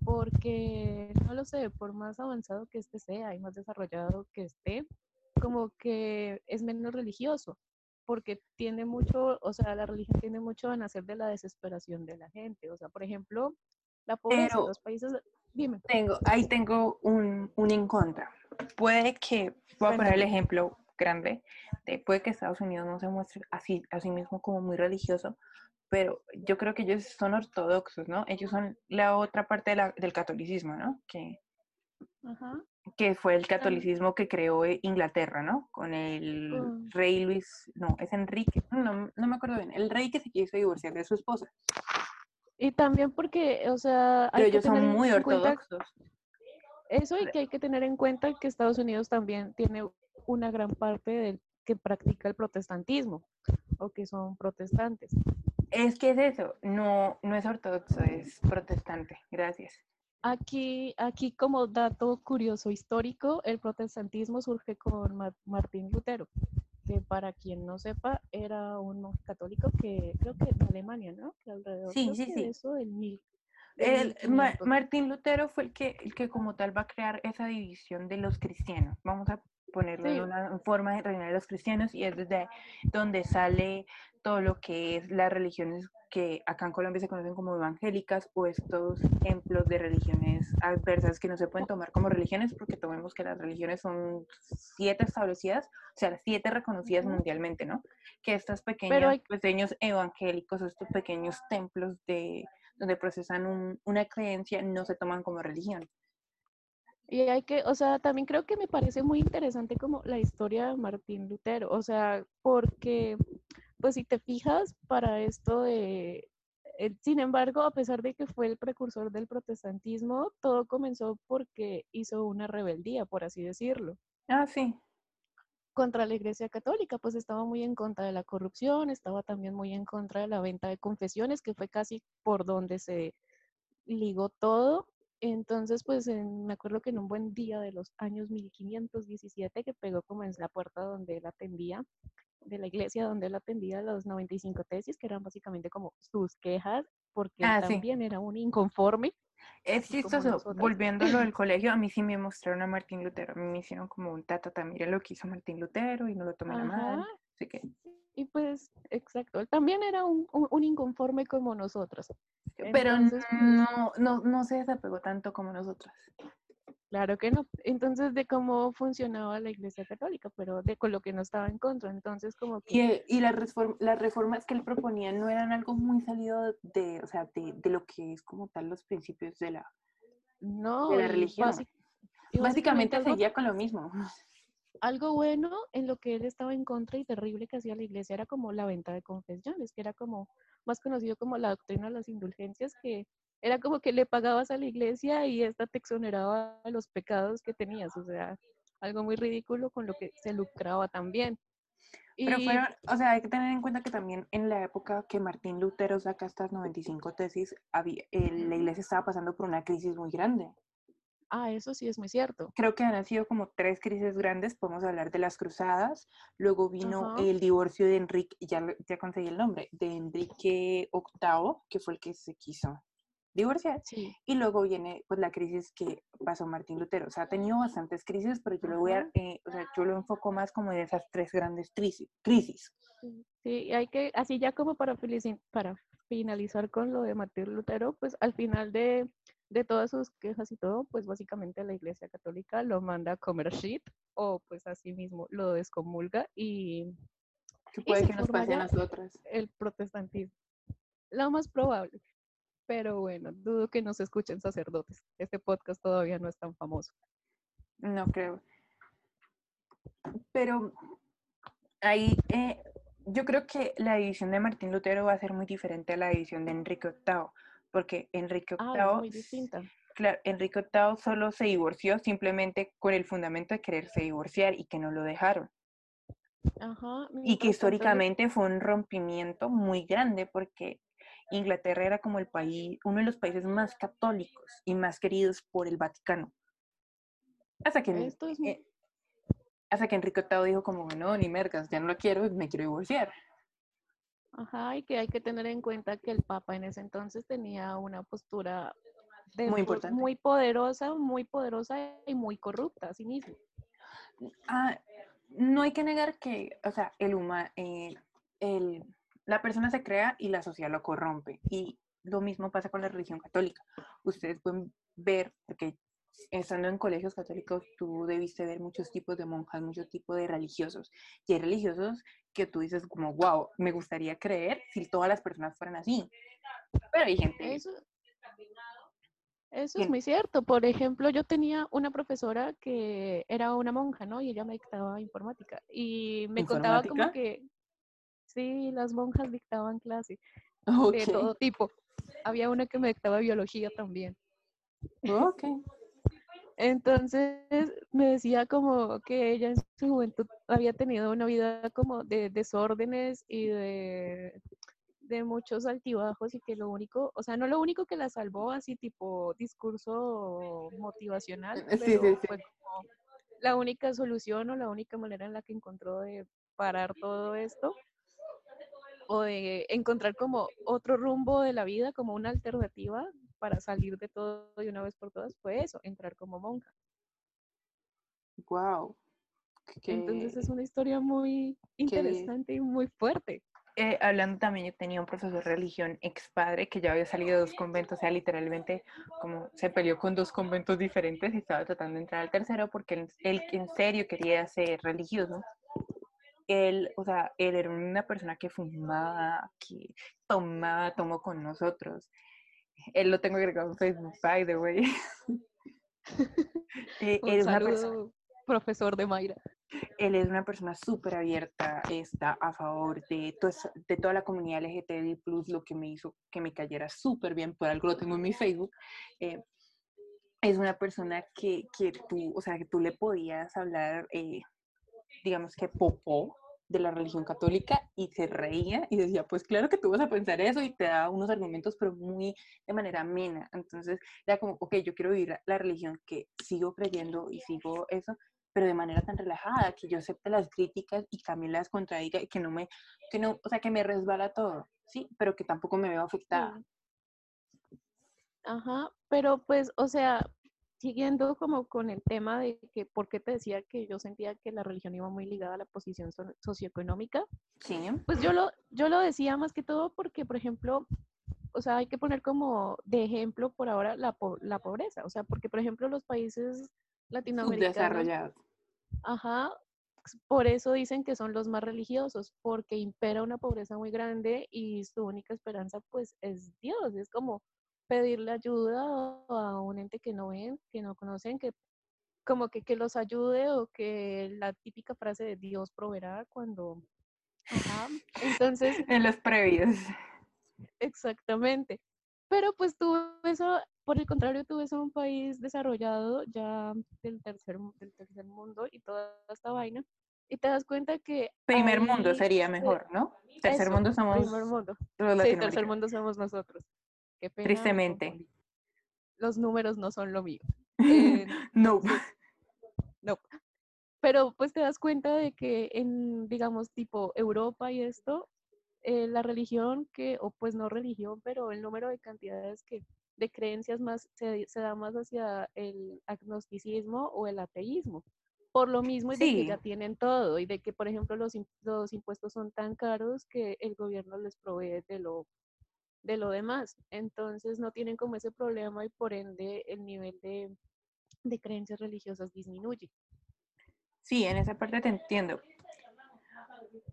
Porque, no lo sé, por más avanzado que este sea y más desarrollado que esté, como que es menos religioso, porque tiende mucho, o sea, la religión tiende mucho a nacer de la desesperación de la gente. O sea, por ejemplo, la pobreza Pero- los países, dime. Tengo, ahí tengo un, un en contra. Puede que, voy a poner el ejemplo grande, de, puede que Estados Unidos no se muestre así, a sí mismo como muy religioso, pero yo creo que ellos son ortodoxos, ¿no? Ellos son la otra parte de la- del catolicismo, ¿no? Que, que fue el catolicismo que creó Inglaterra, ¿no? Con el Mm. rey Luis, no, es Enrique, No, no me acuerdo bien. El rey que se quiso divorciar de su esposa. Y también porque, o sea, hay Pero que ellos son muy cuenta ortodoxos. eso y que hay que tener en cuenta que Estados Unidos también tiene una gran parte del que practica el protestantismo o que son protestantes. Es que es eso, no, no es ortodoxo, es protestante. Gracias. Aquí, aquí como dato curioso histórico, el protestantismo surge con Ma- Martín Lutero, que para quien no sepa era un monje católico que creo que en Alemania, ¿no? Que alrededor Sí, sí, que sí. de eso del mil. El, Ma- 1500. Martín Lutero fue el que, el que como tal va a crear esa división de los cristianos. Vamos a ponerlo Sí. de una forma de reinar de los cristianos y es desde donde sale todo lo que es las religiones que acá en Colombia se conocen como evangélicas o estos ejemplos de religiones adversas que no se pueden tomar como religiones porque tomemos que las religiones son siete establecidas, o sea, siete reconocidas mundialmente, ¿no? Que estos pequeños, hay- pequeños evangélicos, estos pequeños templos de donde procesan un- una creencia, no se toman como religión. Y hay que, o sea, también creo que me parece muy interesante como la historia de Martín Lutero, o sea, porque, pues si te fijas para esto de, eh, sin embargo, a pesar de que fue el precursor del protestantismo, todo comenzó porque hizo una rebeldía, por así decirlo, Ah, sí. contra la Iglesia Católica, pues estaba muy en contra de la corrupción, estaba también muy en contra de la venta de confesiones, que fue casi por donde se ligó todo. Entonces, pues en- me acuerdo que en un buen día de los años 1517 que pegó como en la puerta donde él atendía, de la iglesia donde él atendía los 95 tesis, que eran básicamente como sus quejas, porque él Ah, sí. también era un inconforme. Es chistoso. nosotras. Volviendo a lo del colegio, a mí sí me mostraron a Martín Lutero. A mí me hicieron como un tatata, mire lo que hizo Martín Lutero y no lo tomen a mal. Así que, Y pues, exacto, él también era un, un- un inconforme como nosotros. pero Entonces, pues, no, no, no se desapegó tanto como nosotras. Claro que no. Entonces, de cómo funcionaba la Iglesia Católica, pero de con lo que no estaba en contra. Entonces, como que... Y, y las, reform- las reformas que él proponía no eran algo muy salido de, o sea, de, de lo que es como tal los principios de la... No, de la y religión. básic- Básicamente seguía con lo mismo. Algo bueno en lo que él estaba en contra y terrible que hacía la iglesia era como la venta de confesiones, que era como más conocido como la doctrina de las indulgencias, que era como que le pagabas a la iglesia y esta te exoneraba de los pecados que tenías, o sea, algo muy ridículo con lo que se lucraba también. Pero fueron, o sea, hay que tener en cuenta que también en la época que Martín Lutero saca estas 95 tesis, había, eh, la iglesia estaba pasando por una crisis muy grande. Ah, eso sí es muy cierto. Creo que han sido como tres crisis grandes. Podemos hablar de las cruzadas, luego vino Ajá. el divorcio de Enrique, ya, ya conseguí el nombre, de Enrique VIII, que fue el que se quiso divorciar. Sí. Y luego viene pues la crisis que pasó Martín Lutero. O sea, ha tenido bastantes crisis, pero yo lo voy a, eh, o sea, yo lo enfoco más como en esas tres grandes crisis. crisis. Sí, hay que, así ya como para, para finalizar con lo de Martín Lutero, pues al final de, de todas sus quejas y todo, pues básicamente la Iglesia Católica lo manda a comer shit o pues así mismo lo descomulga y Que puede que nos pase a nosotras. el protestantismo. Lo más probable. Pero bueno, dudo que nos escuchen sacerdotes. Este podcast todavía no es tan famoso. No creo. Pero ahí eh, yo creo que la división de Martín Lutero va a ser muy diferente a la división de Enrique VIII, porque Enrique VIII, claro, Enrique VIII solo se divorció simplemente con el fundamento de quererse divorciar y que no lo dejaron. Ajá. Y que históricamente fue un rompimiento muy grande porque Inglaterra era como el país, uno de los países más católicos y más queridos por el Vaticano. Hasta que, Esto es muy- hasta que Enrique VIII dijo como, no, ni mergas, ya no lo quiero, me quiero divorciar. Ajá, y que hay que tener en cuenta que el Papa en ese entonces tenía una postura de Muy po- importante. muy poderosa, muy poderosa y muy corrupta a sí mismo. Ah, no hay que negar que, o sea, el huma- eh, el, la persona se crea y la sociedad lo corrompe. Y lo mismo pasa con la religión católica. Ustedes pueden ver, porque estando en colegios católicos, tú debiste ver muchos tipos de monjas, muchos tipos de religiosos. Y hay religiosos que tú dices como, wow, me gustaría creer si todas las personas fueran así. Pero hay gente... Eso, es muy cierto. Por ejemplo, yo tenía una profesora que era una monja, ¿no? Y ella me dictaba informática. Y me contaba como que, sí, las monjas dictaban clase de Ok, todo tipo. Había una que me dictaba biología también. ok. Entonces me decía como que ella en su juventud había tenido una vida como de desórdenes y de, de muchos altibajos y que lo único, o sea, no lo único que la salvó así tipo discurso motivacional, Eh, sí, pero sí, sí. fue como la única solución o la única manera en la que encontró de parar todo esto o de encontrar como otro rumbo de la vida, como una alternativa para salir de todo de una vez por todas, fue eso, entrar como monja. Wow. Entonces es una historia muy interesante y muy fuerte. eh, hablando también, yo tenía un profesor de religión ex padre que ya había salido de dos conventos, o sea, literalmente como se peleó con dos conventos diferentes y estaba tratando de entrar al tercero porque él, él en serio quería ser religioso. Él, o sea, él era una persona que fumaba, que tomaba, tomó con nosotros. Él lo tengo agregado en Facebook, by the way. Eh, Un él es una persona saludo, profesor de Mayra. él es una persona súper abierta, está a favor de, to- de toda la comunidad LGTBI+, lo que me hizo que me cayera súper bien, por algo lo tengo en mi Facebook. eh, es una persona que, que tú, o sea, que tú le podías hablar, eh, digamos que popó de la religión católica y se reía y decía, pues claro que tú vas a pensar eso y te da unos argumentos, pero muy de manera amena. Entonces, era como, ok, yo quiero vivir la, religión que sigo creyendo y sigo eso, pero de manera tan relajada, que yo acepte las críticas y también las contradiga y que no me, que no, o sea, que me resbala todo, ¿sí? Pero que tampoco me veo afectada. Ajá, pero pues, o sea, siguiendo como con el tema de que, ¿por qué te decía que yo sentía que la religión iba muy ligada a la posición so- socioeconómica? Sí, Pues yo lo, yo lo decía más que todo porque, por ejemplo, o sea, hay que poner como de ejemplo por ahora la, po- la pobreza, o sea, porque, por ejemplo, los países latinoamericanos, subdesarrollado. Ajá, s- por eso dicen que son los más religiosos, porque impera una pobreza muy grande y su única esperanza pues es Dios, es como pedirle ayuda a un ente que no ven, que no conocen, que como que, que los ayude o que la típica frase de Dios proveerá cuando... Ajá, entonces En los previos. Exactamente. Pero pues tú eso, por el contrario, tú ves a un país desarrollado ya del tercer, del tercer mundo y toda esta vaina, y te das cuenta que Primer mundo sería se- mejor, ¿no? Tercer eso, mundo somos primer mundo. Sí, tercer mundo somos nosotros. Qué pena, me Tristemente. Los números no son lo mío. Eh, no. no. Pero pues te das cuenta de que en, digamos, tipo Europa y esto, eh, la religión que, o pues no religión, pero el número de cantidades que, de creencias más, se, se da más hacia el agnosticismo o el ateísmo. Por lo mismo y de que ya tienen todo y de que, por ejemplo, los, los impuestos son tan caros que el gobierno les provee de lo, de lo demás. Entonces no tienen como ese problema y por ende el nivel de, de creencias religiosas disminuye. Sí, en esa parte te entiendo.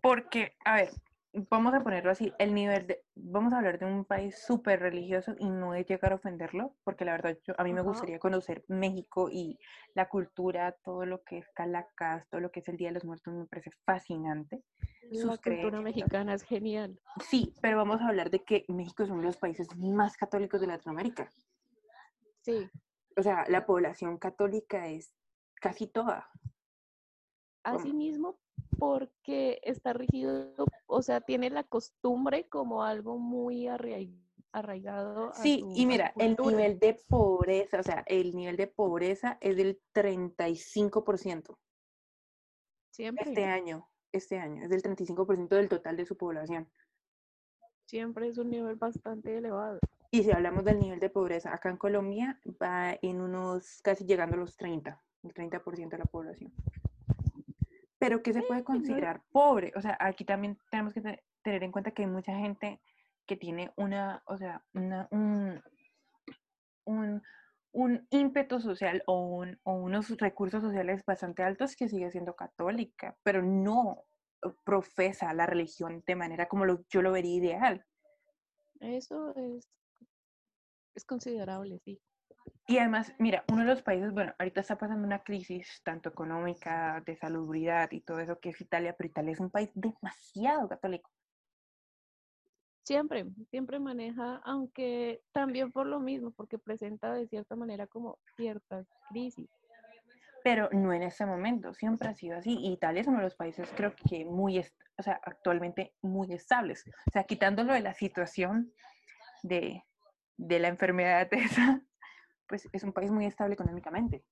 Porque, a ver, vamos a ponerlo así, el nivel de, vamos a hablar de un país súper religioso y no es llegar a ofenderlo, porque la verdad yo- a mí me gustaría conocer México y la cultura, todo lo que es Calacas, todo lo que es el Día de los Muertos me parece fascinante. sus La cultura creencias. mexicana es genial. Sí, pero vamos a hablar de que México es uno de los países más católicos de Latinoamérica. Sí. O sea, la población católica es casi toda. ¿Cómo? Asimismo, porque está rígido, o sea, tiene la costumbre como algo muy arraig- arraigado. a Sí, su- y a mira, el nivel de pobreza, o sea, el nivel de pobreza es del 35% Siempre, este año. Este año es del 35% del total de su población. siempre es un nivel bastante elevado. Y si hablamos del nivel de pobreza, acá en Colombia va en unos casi llegando a los 30, el 30% de la población. Pero ¿qué se puede considerar pobre? O sea, aquí también tenemos que te- tener en cuenta que hay mucha gente que tiene una, o sea, una, un, un, un ímpetu social o, un- o unos recursos sociales bastante altos que sigue siendo católica, pero no profesa la religión de manera como lo- yo lo vería ideal. Eso es, es considerable, sí. Y además, mira, uno de los países, bueno, ahorita está pasando una crisis tanto económica, de salubridad y todo eso que es Italia, pero Italia es un país demasiado católico. Siempre, siempre maneja, aunque también por lo mismo, porque presenta de cierta manera como ciertas crisis. Pero no en este momento, siempre ha sido así. Y Italia es uno de los países, creo que muy, o sea, actualmente muy estables. O sea, quitándolo de la situación de, de la enfermedad esa, pues es un país muy estable económicamente.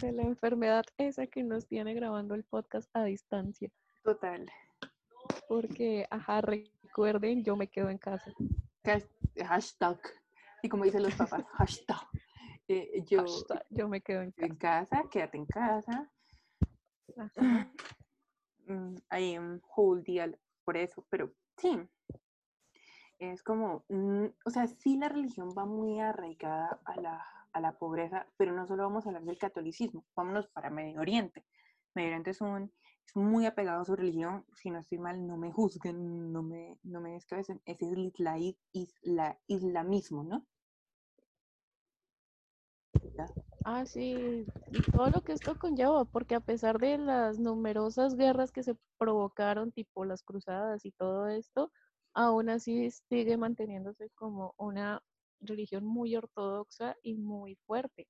De la enfermedad esa que nos tiene grabando el podcast a distancia. Total. Porque, ajá, recuerden, yo me quedo en casa. Hashtag. Y como dicen los papás, hashtag. Eh, yo Hashtag, yo me quedo en casa. en casa, quédate en casa. Ajá. mm, I am whole deal por eso, pero sí, es como, mm, o sea, sí la religión va muy arraigada a la, a la pobreza, pero no solo vamos a hablar del catolicismo, vámonos para Medio Oriente. Medio Oriente es, un, es muy apegado a su religión, si no estoy mal, no me juzguen, no me, no me descabecen, ese es el isla- isla- islamismo, ¿no? Ah, sí, y todo lo que esto conlleva, porque a pesar de las numerosas guerras que se provocaron, tipo las cruzadas y todo esto, aún así sigue manteniéndose como una religión muy ortodoxa y muy fuerte.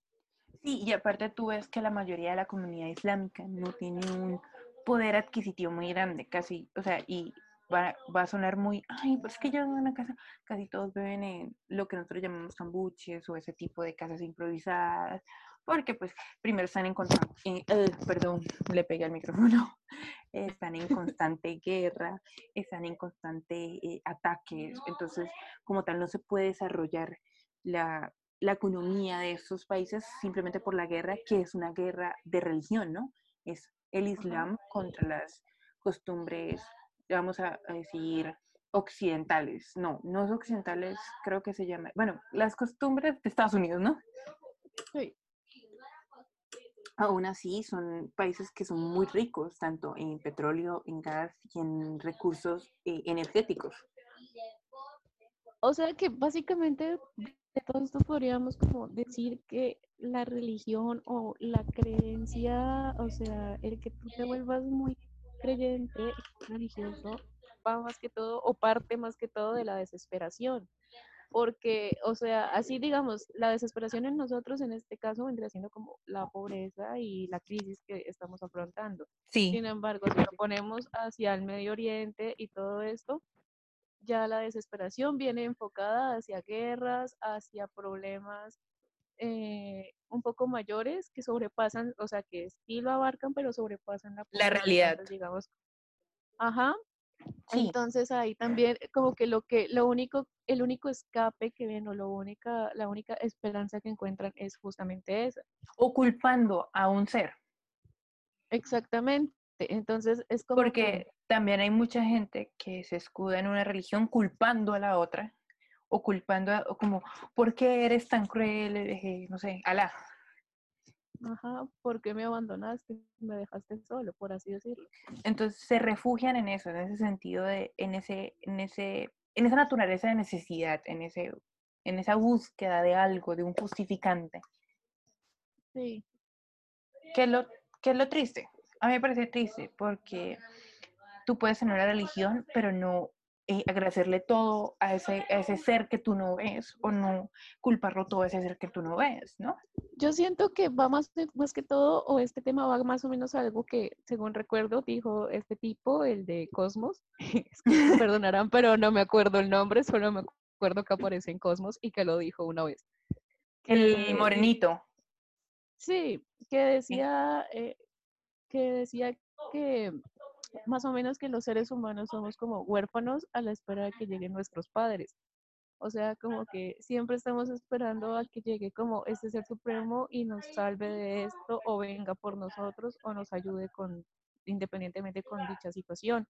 Sí, y aparte tú ves que la mayoría de la comunidad islámica no tiene un poder adquisitivo muy grande, casi, o sea, y va, va a sonar muy, ay, pues es que yo en una casa, casi todos viven en lo que nosotros llamamos cambuches o ese tipo de casas improvisadas, porque pues primero están en constante, perdón, le pegué al micrófono, están en constante guerra, están en constante eh, ataques, entonces como tal no se puede desarrollar la, la economía de estos países simplemente por la guerra, que es una guerra de religión, ¿no? Es el Islam contra las costumbres, vamos a, a decir, occidentales. No, no es occidentales, creo que se llama, bueno, las costumbres de Estados Unidos, ¿no? Sí. Aún así, son países que son muy ricos, tanto en petróleo, en gas y en recursos eh, energéticos. O sea que básicamente de todo esto podríamos como decir que la religión o la creencia, o sea, el que tú te vuelvas muy creyente religioso, va más que todo o parte más que todo de la desesperación. Porque, o sea, así digamos, la desesperación en nosotros en este caso vendría siendo como la pobreza y la crisis que estamos afrontando. Sí. Sin embargo, si lo ponemos hacia el Medio Oriente y todo esto, ya la desesperación viene enfocada hacia guerras, hacia problemas eh, un poco mayores que sobrepasan, o sea, que sí lo abarcan, pero sobrepasan la, La realidad. digamos. Ajá. Sí. Entonces ahí también como que lo que lo único el único escape que ven o lo única la única esperanza que encuentran es justamente esa. O culpando a un ser. Exactamente. Entonces es como que- Porque también hay mucha gente que se escuda en una religión culpando a la otra, o culpando, a- o como, ¿por qué eres tan cruel? Eh, no sé, Alá. Ajá, ¿por qué me abandonaste? Me dejaste solo, por así decirlo. Entonces se refugian en eso, en ese sentido de, en ese, en ese, en esa naturaleza de necesidad, en ese, en esa búsqueda de algo, de un justificante. Sí. ¿Qué es lo, qué es lo triste? A mí me parece triste porque tú puedes tener una religión, pero no eh, agradecerle todo a ese, a ese ser que tú no ves o no culparlo todo a ese ser que tú no ves, ¿no? Yo siento que va más, más que todo, o este tema va más o menos a algo que, según recuerdo, dijo este tipo, el de Cosmos. Es que me perdonarán, pero no me acuerdo el nombre, solo me acuerdo que aparece en Cosmos y que lo dijo una vez. El morenito. Sí, que decía, eh, que decía que más o menos que los seres humanos somos como huérfanos a la espera de que lleguen nuestros padres. O sea, como que siempre estamos esperando a que llegue como este ser supremo y nos salve de esto o venga por nosotros o nos ayude con independientemente con dicha situación.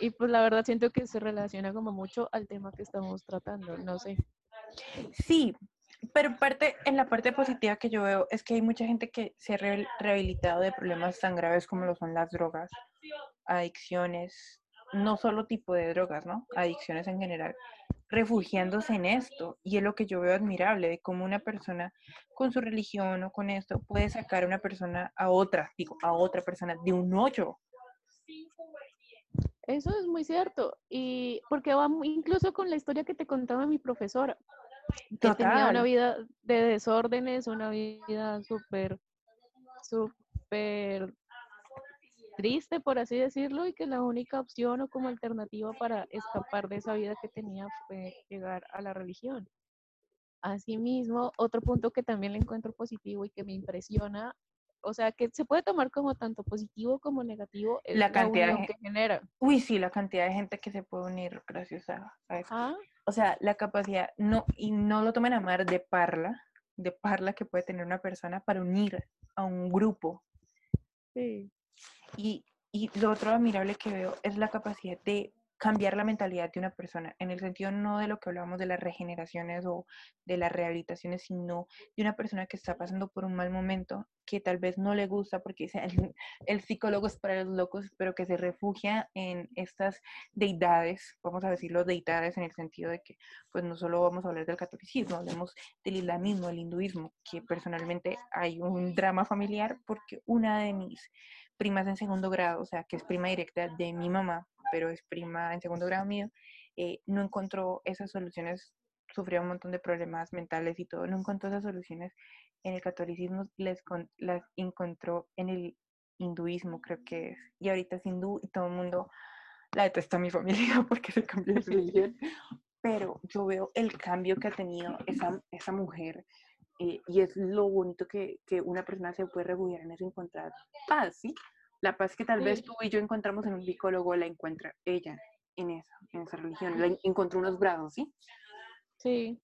Y pues la verdad siento que se relaciona como mucho al tema que estamos tratando, no sé. Sí, pero parte, en la parte positiva que yo veo es que hay mucha gente que se ha re- rehabilitado de problemas tan graves como lo son las drogas, adicciones, no solo tipo de drogas, ¿no? Adicciones en general, refugiándose en esto. Y es lo que yo veo admirable, de cómo una persona con su religión o con esto puede sacar a una persona a otra, digo, a otra persona de un hoyo. Eso es muy cierto. Y porque va incluso con la historia que te contaba mi profesora. que tenía una vida de desórdenes, una vida súper, súper triste, por así decirlo, y que la única opción o como alternativa para escapar de esa vida que tenía fue llegar a la religión. Asimismo, otro punto que también le encuentro positivo y que me impresiona, o sea, que se puede tomar como tanto positivo como negativo, es La la, cantidad de unión gen- que genera. Uy, sí, la cantidad de gente que se puede unir gracias a, a eso. Ajá, o sea, la capacidad, no, y no lo tomen a mal de parla, de parla que puede tener una persona para unir a un grupo. sí. Y, y lo otro admirable que veo es la capacidad de cambiar la mentalidad de una persona, en el sentido no de lo que hablábamos de las regeneraciones o de las rehabilitaciones, sino de una persona que está pasando por un mal momento, que tal vez no le gusta porque dice, el, el psicólogo es para los locos, pero que se refugia en estas deidades, vamos a decirlo deidades en el sentido de que pues no solo vamos a hablar del catolicismo, hablemos del islamismo, del hinduismo, que personalmente hay un drama familiar porque una de mis primas en segundo grado, o sea, que es prima directa de mi mamá, pero es prima en segundo grado mío, eh, no encontró esas soluciones, sufrió un montón de problemas mentales y todo, no encontró esas soluciones en el catolicismo, les con- las encontró en el hinduismo, creo que es, y ahorita es hindú y todo el mundo la detesta a mi familia porque se cambió de religión, pero yo veo el cambio que ha tenido esa, esa mujer eh, y es lo bonito que, que una persona se puede refugiar en eso, encontrar paz, ¿sí? La paz que tal vez tú y yo encontramos en un psicólogo, la encuentra ella en esa, en esa religión, la en- encontró unos brazos, ¿sí? Sí,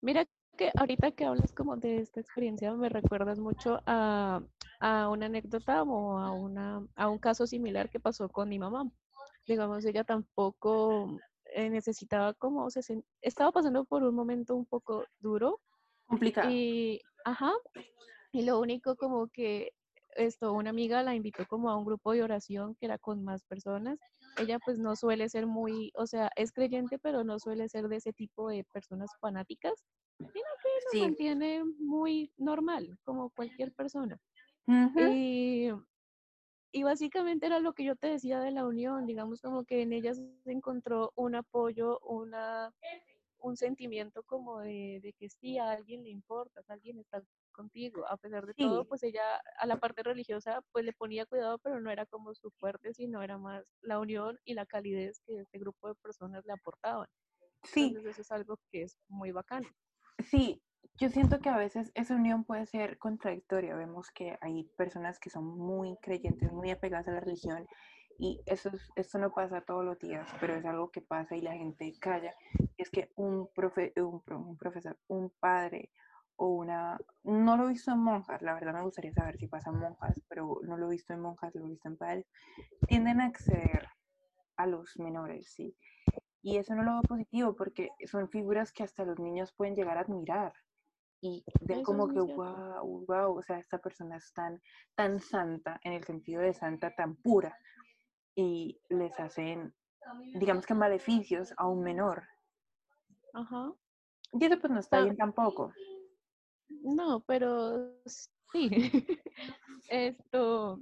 mira que ahorita que hablas como de esta experiencia me recuerdas mucho a, a una anécdota o a, una, a un caso similar que pasó con mi mamá. Digamos, ella tampoco eh, necesitaba como, se sen- estaba pasando por un momento un poco duro Complicado. y, ajá, y lo único como que esto, una amiga la invitó como a un grupo de oración que era con más personas. Ella pues no suele ser muy, o sea, es creyente, pero no suele ser de ese tipo de personas fanáticas, sino que Sí. mantiene muy normal, como cualquier persona. Y, y básicamente era lo que yo te decía de la unión, digamos como que en ella se encontró un apoyo, una, un sentimiento como de, de que sí, a alguien le importas, alguien está contigo. A pesar de todo, pues ella a la parte religiosa pues le ponía cuidado, pero no era como su fuerte, sino era más la unión y la calidez que este grupo de personas le aportaban. Sí, Entonces eso es algo que es muy bacano. Sí, yo siento que a veces esa unión puede ser contradictoria. Vemos que hay personas que son muy creyentes, muy apegadas a la religión y eso, es- esto no pasa todos los días, pero es algo que pasa y la gente calla. Es que un, profe, un, un profesor, un padre o una... No lo he visto en monjas, la verdad me gustaría saber si pasa en monjas, pero no lo he visto en monjas, lo he visto en padres. Tienden a acceder a los menores, ¿sí? Y eso no lo veo positivo porque son figuras que hasta los niños pueden llegar a admirar. Y Eso es como que, wow, wow, o sea, esta persona es tan, tan santa, en el sentido de santa, tan pura. Y les hacen, digamos que maleficios a un menor. Ajá. Y eso pues no está Ah. bien tampoco. No, pero sí. Esto,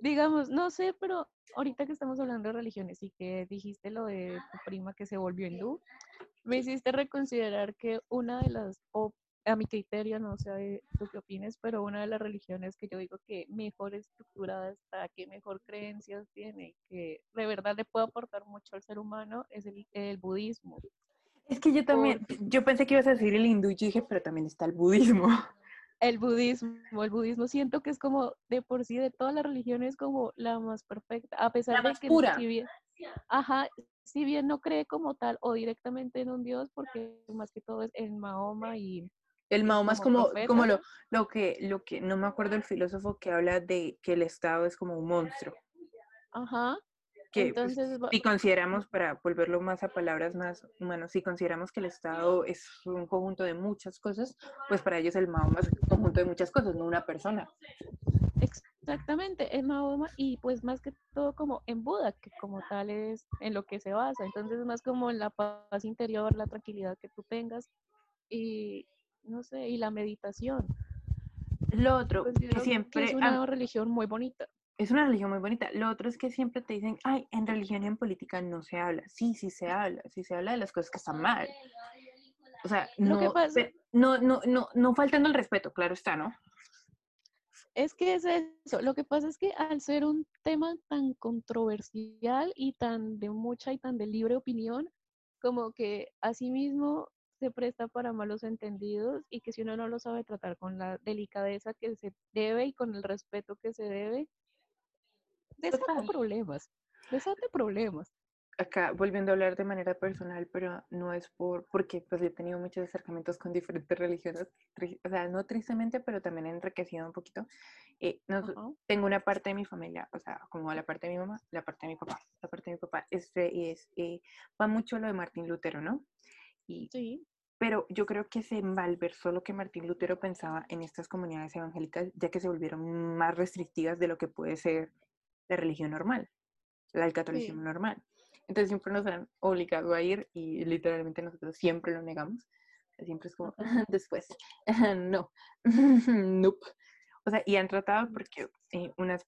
digamos, no sé, pero ahorita que estamos hablando de religiones y que dijiste lo de tu prima que se volvió hindú, me hiciste reconsiderar que una de las, o a mi criterio, no sé tú qué opines, pero una de las religiones que yo digo que mejor estructurada está, que mejor creencias tiene, que de verdad le puede aportar mucho al ser humano, es el, el budismo. Es que yo también, yo pensé que ibas a decir el hindú y dije, pero también está el budismo. El budismo, el budismo siento que es como de por sí de todas las religiones como la más perfecta, a pesar de que pura. si bien, ajá, si bien no cree como tal o directamente en un dios, porque más que todo es en Mahoma y El Mahoma es como como, como lo, lo que, lo que, no me acuerdo el filósofo que habla de que el Estado es como un monstruo. ajá, Que pues, entonces va- si consideramos, para volverlo más a palabras más humanas, si consideramos que el Estado es un conjunto de muchas cosas, pues para ellos el Mahoma es un conjunto de muchas cosas, no una persona. exactamente en Mahoma y pues más que todo como en Buda, que como tal es en lo que se basa, entonces más como en la paz interior, la tranquilidad que tú tengas y no sé, y la meditación. Lo otro, que siempre, es ah, una religión muy bonita. Es una religión muy bonita. Lo otro es que siempre te dicen, ay, en religión y en política no se habla. Sí, sí se habla, sí se habla de las cosas que están mal. O sea, no, no, no, no, no faltando el respeto, claro está, ¿no? Es que es eso. Lo que pasa es que al ser un tema tan controversial y tan de mucha y tan de libre opinión, como que asimismo se presta para malos entendidos y que si uno no lo sabe tratar con la delicadeza que se debe y con el respeto que se debe, desata problemas. Desata problemas. acá volviendo a hablar de manera personal, pero no es por, porque pues he tenido muchos acercamientos con diferentes religiones, o sea, no tristemente, pero también he enriquecido un poquito. Eh, nos- Ajá. tengo una parte de mi familia, o sea, como la parte de mi mamá, la parte de mi papá. La parte de mi papá este es, eh, va mucho lo de Martín Lutero, ¿no? Y, Sí, pero yo creo que se malversó lo que Martín Lutero pensaba en estas comunidades evangélicas, ya que se volvieron más restrictivas de lo que puede ser la religión normal, la del catolicismo normal. Entonces siempre nos han obligado a ir y literalmente nosotros siempre lo negamos. Siempre es como, después, no, nope. O sea, y han tratado porque eh, unas,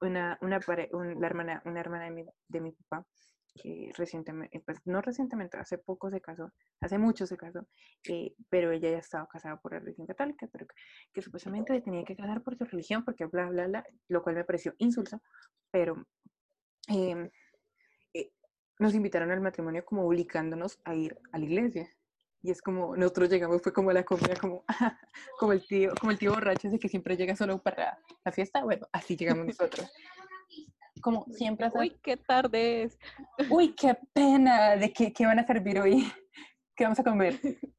una, una, pare- un- la hermana, una hermana de mi, de mi papá, que recientemente, pues no recientemente, hace poco se casó, hace mucho se casó, eh, pero ella ya estaba casada por la religión católica, pero que, que supuestamente tenía que casar por su religión, porque bla, bla, bla, lo cual me pareció insulso, pero em, eh, nos invitaron al matrimonio como obligándonos a ir a la iglesia. Y es como, nosotros llegamos, fue como a la comida, como, como, el tío, como el tío borracho ese que siempre llega solo para la fiesta. Bueno, así llegamos nosotros. Como siempre, hasta- Uy, qué tarde es. uy, qué pena, ¿de qué, qué van a servir hoy? ¿Qué vamos a comer?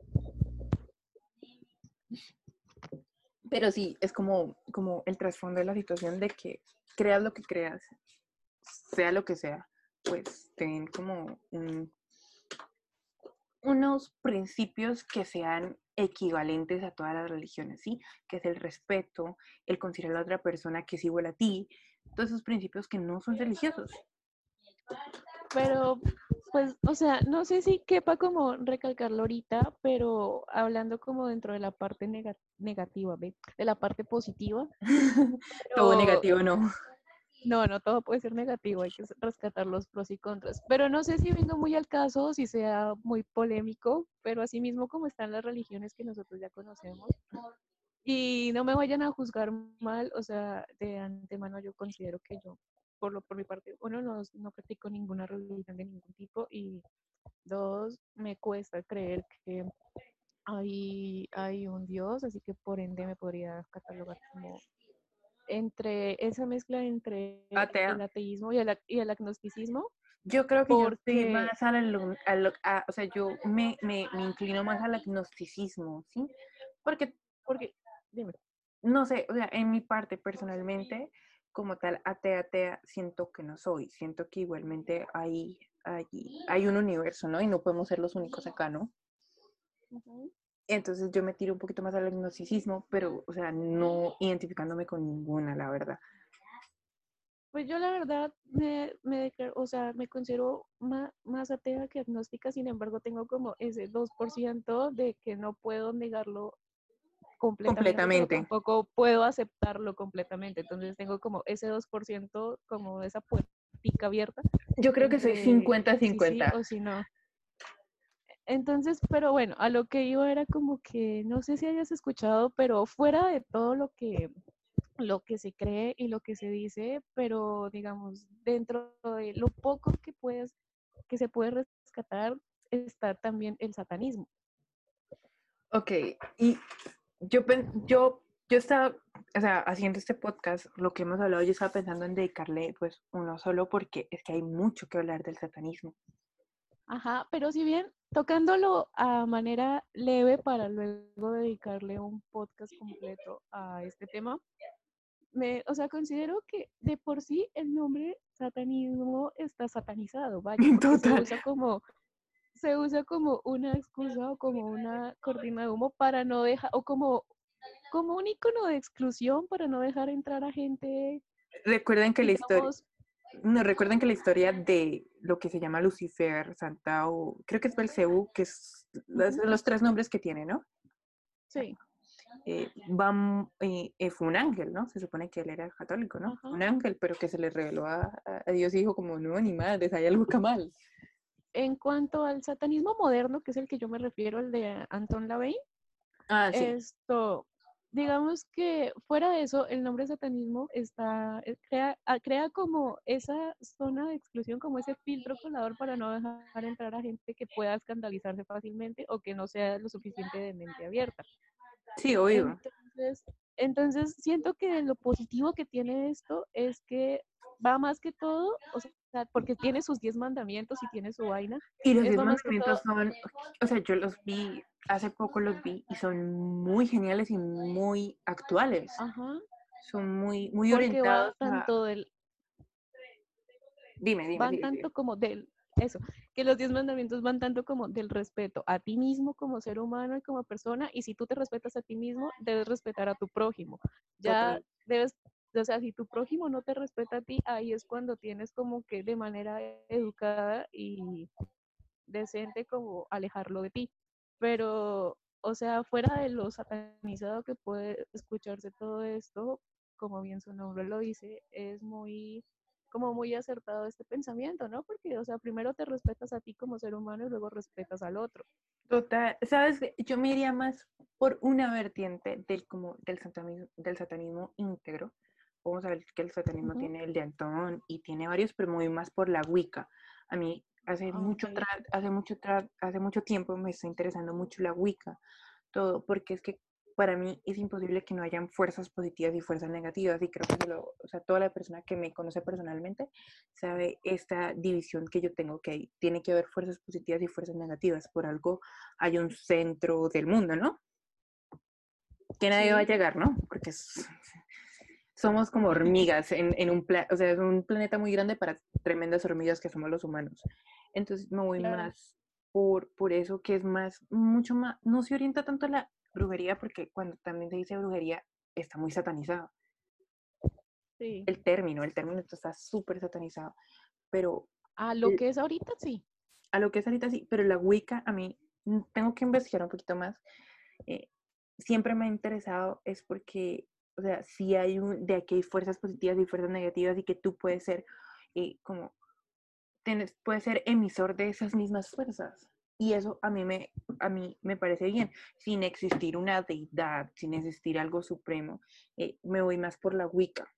Pero sí, es como, como el trasfondo de la situación de que creas lo que creas, sea lo que sea, pues ten como un- unos principios que sean equivalentes a todas las religiones, ¿sí? Que es el respeto, el considerar a la otra persona que es igual a ti, todos esos principios que no son religiosos. Pero, pues, o sea, no sé si quepa como recalcarlo ahorita, pero hablando como dentro de la parte nega- negativa, ¿ve? De la parte positiva. Todo negativo, no. No, no todo puede ser negativo, hay que rescatar los pros y contras. Pero no sé si venga muy al caso, si sea muy polémico, pero así mismo como están las religiones que nosotros ya conocemos. Y no me vayan a juzgar mal, o sea, de antemano yo considero que yo, por lo por mi parte, uno, no, no practico ninguna religión de ningún tipo y dos, me cuesta creer que hay, hay un Dios, así que por ende me podría catalogar como entre esa mezcla entre Atea. el ateísmo y el, y el agnosticismo. Yo creo que yo estoy más al, alu- al- a- o sea, yo me, me, me inclino más al agnosticismo, ¿sí? Porque, Porque, dime, no sé, o sea, en mi parte personalmente, como tal, atea, atea, siento que no soy, siento que igualmente hay, hay, hay un universo, ¿no? Y no podemos ser los únicos acá, ¿no? Entonces yo me tiro un poquito más al agnosticismo, pero, o sea, no identificándome con ninguna, la verdad. Pues yo la verdad me, me declaro- o sea, me considero ma- más, atea que agnóstica, sin embargo tengo como ese 2% de que no puedo negarlo completamente, tampoco puedo aceptarlo completamente. Entonces tengo como ese 2% como esa puertica abierta. Yo creo que soy entre si sí 50-50. o si no. Entonces, pero bueno, a lo que iba era como que, no sé si hayas escuchado, pero fuera de todo lo que, lo que se cree y lo que se dice, pero digamos, dentro de lo poco que puedes, que se puede rescatar, está también el satanismo. Ok, y yo, yo, yo estaba, o sea, haciendo este podcast, lo que hemos hablado, yo estaba pensando en dedicarle pues uno solo porque es que hay mucho que hablar del satanismo. Ajá, pero si bien tocándolo a manera leve para luego dedicarle un podcast completo a este tema, me, o sea, considero que de por sí el nombre satanismo está satanizado, vaya, porque se Total. usa como se usa como una excusa o como una cortina de humo para no dejar o como como un icono de exclusión para no dejar entrar a gente, Recuerden que la historia, no, recuerden que la historia de lo que se llama Lucifer, Santa o creo que es Belcebú, que es los, los tres nombres que tiene, ¿no? sí, Eh, van, eh, eh, fue un ángel, ¿no? Se supone que él era católico, ¿no? Ajá. Un ángel, pero que se le reveló a, a- Dios y dijo como, no, ni madres, hay algo acá mal. En cuanto al satanismo moderno, que es el que yo me refiero, el de Anton LaVey, Ah, sí. Esto, digamos que fuera de eso, el nombre satanismo está, eh, crea, ah, crea como esa zona de exclusión, como ese filtro colador para no dejar entrar a gente que pueda escandalizarse fácilmente o que no sea lo suficiente de mente abierta. Sí, oído. Entonces, entonces siento que lo positivo que tiene esto es que va más que todo, o sea, porque tiene sus 10 mandamientos y tiene su vaina, Y los es diez lo más que mandamientos son, o sea, yo los vi, hace poco los vi y son muy geniales y muy actuales. ajá, Son muy, muy porque va orientados a... tanto del, Dime, dime, van dime, dime. tanto como del, eso, que los diez mandamientos van tanto como del respeto a ti mismo como ser humano y como persona, y si tú te respetas a ti mismo, debes respetar a tu prójimo. Ya debes, o sea, si tu prójimo no te respeta a ti, ahí es cuando tienes como que de manera educada y decente como alejarlo de ti. Pero, o sea, fuera de lo satanizado que puede escucharse todo esto, como bien su nombre lo dice, es muy como muy acertado este pensamiento, ¿no? Porque, o sea, primero te respetas a ti como ser humano y luego respetas al otro. Total, sabes, yo me iría más por una vertiente del como del satanismo, del satanismo íntegro. Vamos a ver que el satanismo Ujú. tiene el de Antón y tiene varios, pero muy más por la Wicca. A mí hace Ah, mucho ok. tra- hace mucho hace mucho tiempo me está interesando mucho la Wicca, todo, porque es que para mí es imposible que no hayan fuerzas positivas y fuerzas negativas y creo que lo- o sea, toda la persona que me conoce personalmente sabe esta división que yo tengo, que hay- tiene que haber fuerzas positivas y fuerzas negativas, por algo hay un centro del mundo, ¿no? Que nadie va a Sí. llegar, ¿no? Porque es- somos como hormigas en, en un planeta, o sea, es un planeta muy grande para tremendas hormigas que somos los humanos. Entonces me voy Claro. más por, por eso, que es más, mucho más, no se orienta tanto a la brujería, porque cuando también se dice brujería, está muy satanizado. Sí. El término, el término está súper satanizado, pero A lo el- que es ahorita, sí. a lo que es ahorita sí, pero la Wicca a mí mm, tengo que investigar un poquito más. eh, siempre me ha interesado es porque, o sea, si hay un, de aquí hay fuerzas positivas y fuerzas negativas y que tú puedes ser eh, como, tienes, puedes ser emisor de esas mismas fuerzas. Y eso a mí me, a mí me parece bien, sin existir una deidad, sin existir algo supremo. eh, me voy más por la Wicca.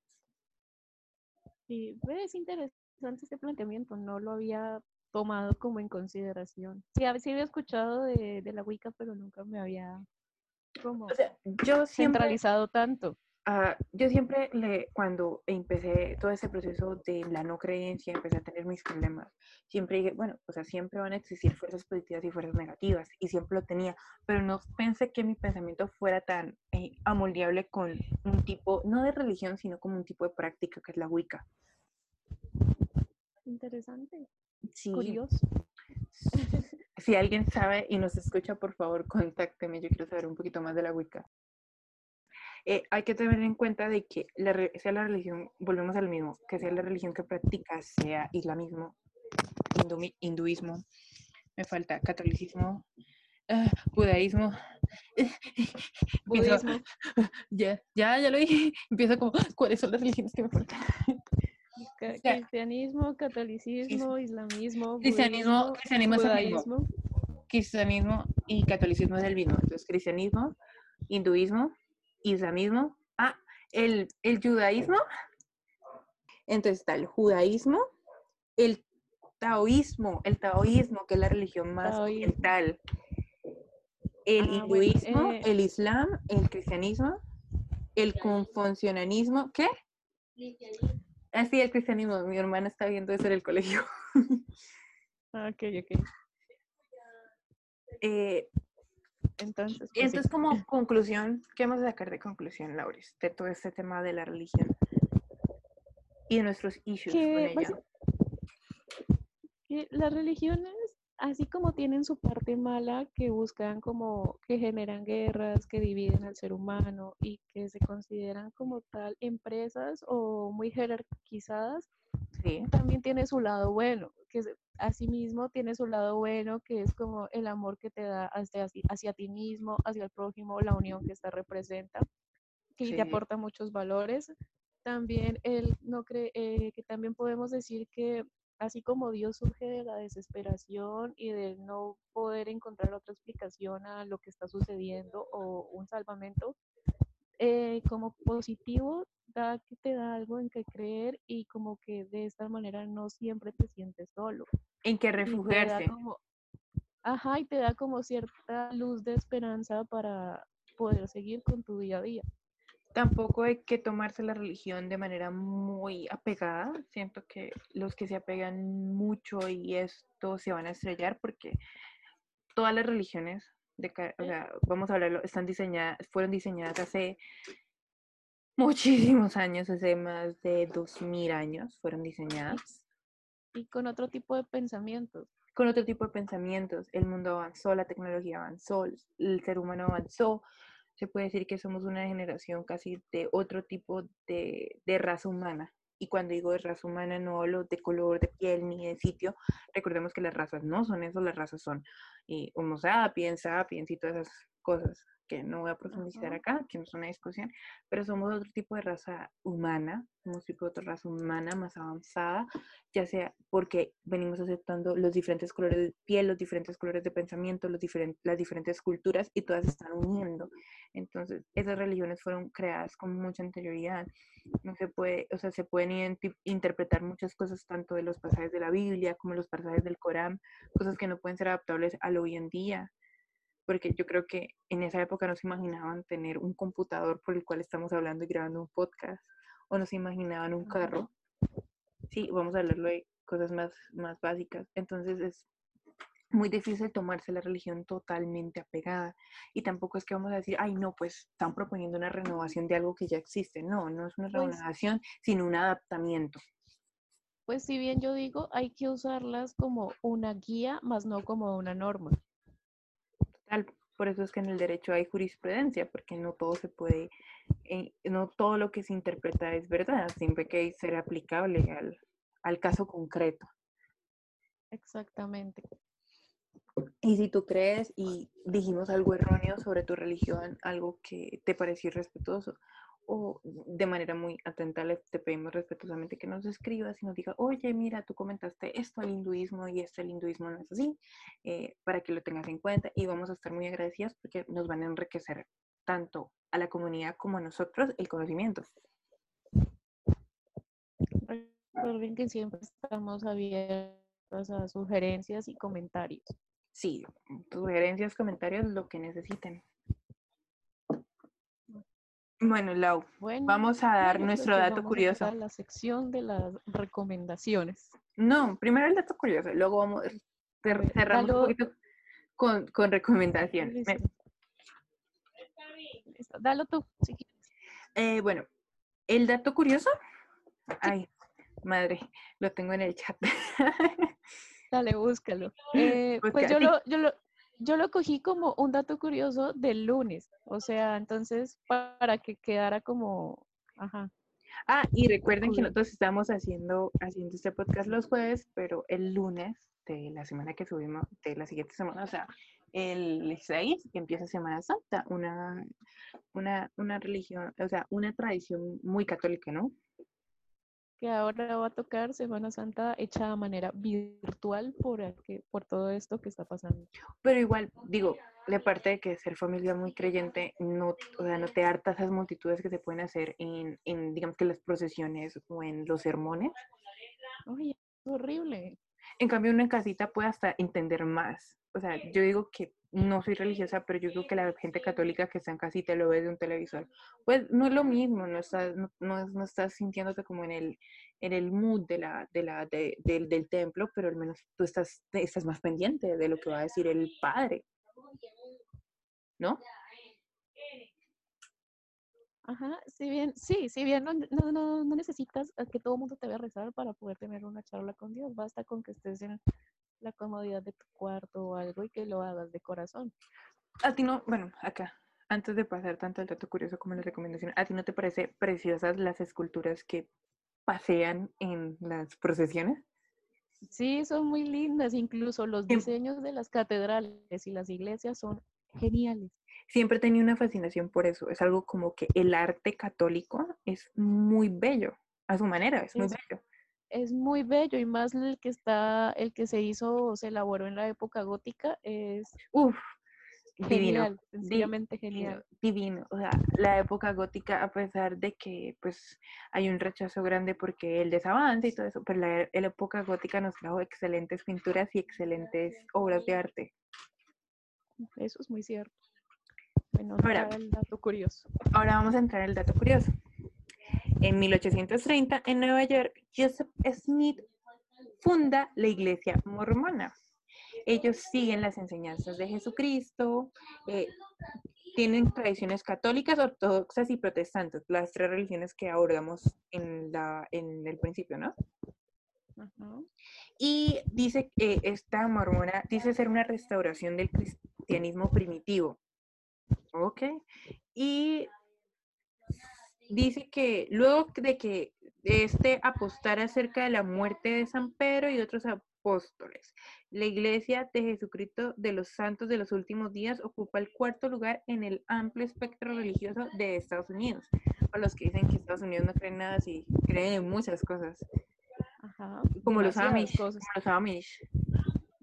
Sí, ve, es interesante este planteamiento, no lo había tomado como en consideración. Sí, hab- sí había escuchado de, de la Wicca, pero nunca me había como O sea, yo siempre... centralizado tanto. Ah, yo siempre, le, cuando empecé todo ese proceso de la no creencia, empecé a tener mis problemas, siempre dije, bueno, o sea, siempre van a existir fuerzas positivas y fuerzas negativas, y siempre lo tenía, pero no pensé que mi pensamiento fuera tan eh, amoldeable con un tipo, no de religión, sino como un tipo de práctica que es la Wicca. Interesante, Sí, curioso. si alguien sabe y nos escucha, por favor, contácteme, yo quiero saber un poquito más de la Wicca. Eh, hay que tener en cuenta de que la, sea la religión, volvemos al mismo, que sea la religión que practicas, sea islamismo, hinduismo, me falta catolicismo, ah, budaísmo, Budismo, ya, ya, ya lo dije. Empiezo como, ¿cuáles son las religiones que me faltan? cristianismo, catolicismo, islamismo, Cristianismo, budismo, cristianismo es el mismo. judaísmo. Cristianismo y catolicismo es el mismo. Entonces, cristianismo, hinduismo, islamismo. Ah, el, el judaísmo. Entonces está el judaísmo, el taoísmo, el taoísmo, que es la religión más Taoísmo. oriental. El Ah, bueno, hinduismo, eh, el islam, el cristianismo, el confucianismo. ¿Qué? Ah, sí, el cristianismo. Mi hermana está viendo eso en el colegio. Ah, Ok, ok. Eh, Entonces, pues, sí. Entonces, como conclusión, ¿qué vamos a sacar de conclusión, Lauris, de todo este tema de la religión y de nuestros issues con que, ella? basi- que las religiones, así como tienen su parte mala, que buscan como que generan guerras, que dividen al ser humano y que se consideran como tal empresas o muy jerarquizadas, También tiene su lado bueno, que es- asimismo tiene su lado bueno, que es como el amor que te da hacia, hacia ti mismo, hacia el prójimo, la unión que esta representa, que Sí. te aporta muchos valores. También el no cree, eh, que también podemos decir que así como Dios surge de la desesperación y de no poder encontrar otra explicación a lo que está sucediendo o un salvamento, eh, como positivo da que te da algo en que creer y como que de esta manera no siempre te sientes solo. en que refugiarse. como, ajá, y te da como cierta luz de esperanza para poder seguir con tu día a día. Tampoco hay que tomarse la religión de manera muy apegada. Siento que los que se apegan mucho y esto se van a estrellar porque todas las religiones, de, ca- o sea, vamos a hablarlo, están diseñadas, fueron diseñadas hace muchísimos años, hace más de 2000 años fueron diseñadas. Y con otro tipo de pensamientos. con otro tipo de pensamientos. El mundo avanzó, la tecnología avanzó, el- el ser humano avanzó. Se puede decir que somos una generación casi de otro tipo de, de raza humana. Y cuando digo de raza humana no hablo de color de piel ni de sitio. Recordemos que las razas no son eso, las razas son eh, Homo sapiens, sapiens y todas esas cosas que no voy a profundizar Ajá. acá, que no es una discusión, pero somos otro tipo de raza humana, somos tipo de otra raza humana más avanzada, ya sea porque venimos aceptando los diferentes colores de piel, los diferentes colores de pensamiento, los diferen- las diferentes culturas y todas se están uniendo. Entonces, esas religiones fueron creadas con mucha anterioridad. No se puede, o sea, se pueden interpretar muchas cosas tanto de los pasajes de la Biblia como los pasajes del Corán, cosas que no pueden ser adaptables al hoy en día. Porque yo creo que en esa época no se imaginaban tener un computador por el cual estamos hablando y grabando un podcast, o no se imaginaban un carro. Sí, vamos a hablarlo de cosas más, más básicas. Entonces es muy difícil tomarse la religión totalmente apegada. Y tampoco es que vamos a decir, ay, no, pues están proponiendo una renovación de algo que ya existe. No, no es una Pues- renovación, sino un adaptamiento. Pues si bien yo digo, hay que usarlas como una guía, más no como una norma. Por eso es que en el derecho hay jurisprudencia, porque no todo se puede, eh, no todo lo que se interpreta es verdad, siempre que ser aplicable al, al caso concreto. Exactamente. Y si tú crees y dijimos algo erróneo sobre tu religión, algo que te pareció irrespetuoso, o de manera muy atenta le- te pedimos respetuosamente que nos escribas y nos diga, oye, mira, tú comentaste esto al hinduismo y esto el hinduismo no es así, eh, para que lo tengas en cuenta y vamos a estar muy agradecidas porque nos van a enriquecer tanto a la comunidad como a nosotros el conocimiento. Recuerden que siempre estamos abiertos a sugerencias y comentarios. Sí, sugerencias, comentarios, lo que necesiten. Bueno, Lau, Bueno, vamos a dar bueno, nuestro dato vamos curioso. a la sección de las recomendaciones. No, primero el dato curioso, luego vamos, cerramos un dalo- poquito con, con recomendaciones. Me- Listo. Listo, Dalo tú, si quieres. eh, bueno, el dato curioso, ay, madre, lo tengo en el chat. Dale, búscalo. Eh, pues yo lo, yo, lo, yo lo cogí como un dato curioso del lunes. O sea, entonces para que quedara como, ajá, Ah, y recuerden que nosotros estamos haciendo, haciendo este podcast los jueves, pero el lunes de la semana que subimos, de la siguiente semana, o sea, el 6 empieza Semana Santa, una, una, una religión, o sea, una tradición muy católica, ¿no? Que ahora va a tocar Semana Santa hecha de manera virtual por, el que, por todo esto que está pasando. Pero igual, digo, de parte de que ser familia muy creyente, no, o sea, no te harta esas multitudes que se pueden hacer en, en, digamos que las procesiones o en los sermones. Oye, es horrible. En cambio, uno en casita puede hasta entender más. O sea, yo digo que no soy religiosa, pero yo digo que la gente católica que está en casita lo ve de un televisor. Pues no es lo mismo, no estás, no, no, no estás sintiéndote como en el, en el mood de la, de la, de, del, del templo, pero al menos tú estás, estás más pendiente de lo que va a decir el padre. ¿No? Ajá, si bien, sí, si bien no, no, no, no necesitas a que todo el mundo te vea rezar para poder tener una charla con Dios, basta con que estés en la comodidad de tu cuarto o algo y que lo hagas de corazón. A ti no, bueno, acá, antes de pasar tanto el dato curioso como la recomendación, ¿a ti no te parece preciosas las esculturas que pasean en las procesiones? Sí, son muy lindas, incluso los Em- diseños de las catedrales y las iglesias son geniales. Siempre tenido una fascinación por eso. Es algo como que el arte católico es muy bello, a su manera, es muy Es- bello. Es muy bello y más el que está, el que se hizo o se elaboró en la época gótica es Uf, divino. genial, sencillamente genial. divino. O sea, la época gótica, a pesar de que pues hay un rechazo grande porque el desavance y todo eso, pero la, e- la época gótica nos trajo excelentes pinturas y excelentes obras de arte. Eso es muy cierto. Bueno, Ahora- el dato curioso. Ahora vamos a entrar en el dato curioso. En 1830, en Nueva York, Joseph Smith funda la iglesia mormona. Ellos siguen las enseñanzas de Jesucristo, eh, tienen tradiciones católicas, ortodoxas y protestantes, las tres religiones que abordamos en, la, en el principio, ¿no? Y dice que esta mormona dice ser una restauración del cristianismo primitivo. Ok. Y dice que luego de que este apostara acerca de la muerte de San Pedro y otros apóstoles, la iglesia de Jesucristo de los santos de los últimos días ocupa el cuarto lugar en el amplio espectro religioso de Estados Unidos. Para los que dicen que Estados Unidos no creen nada, sí, creen en muchas cosas, Ajá. como los Amish. cosas. Como los Amish.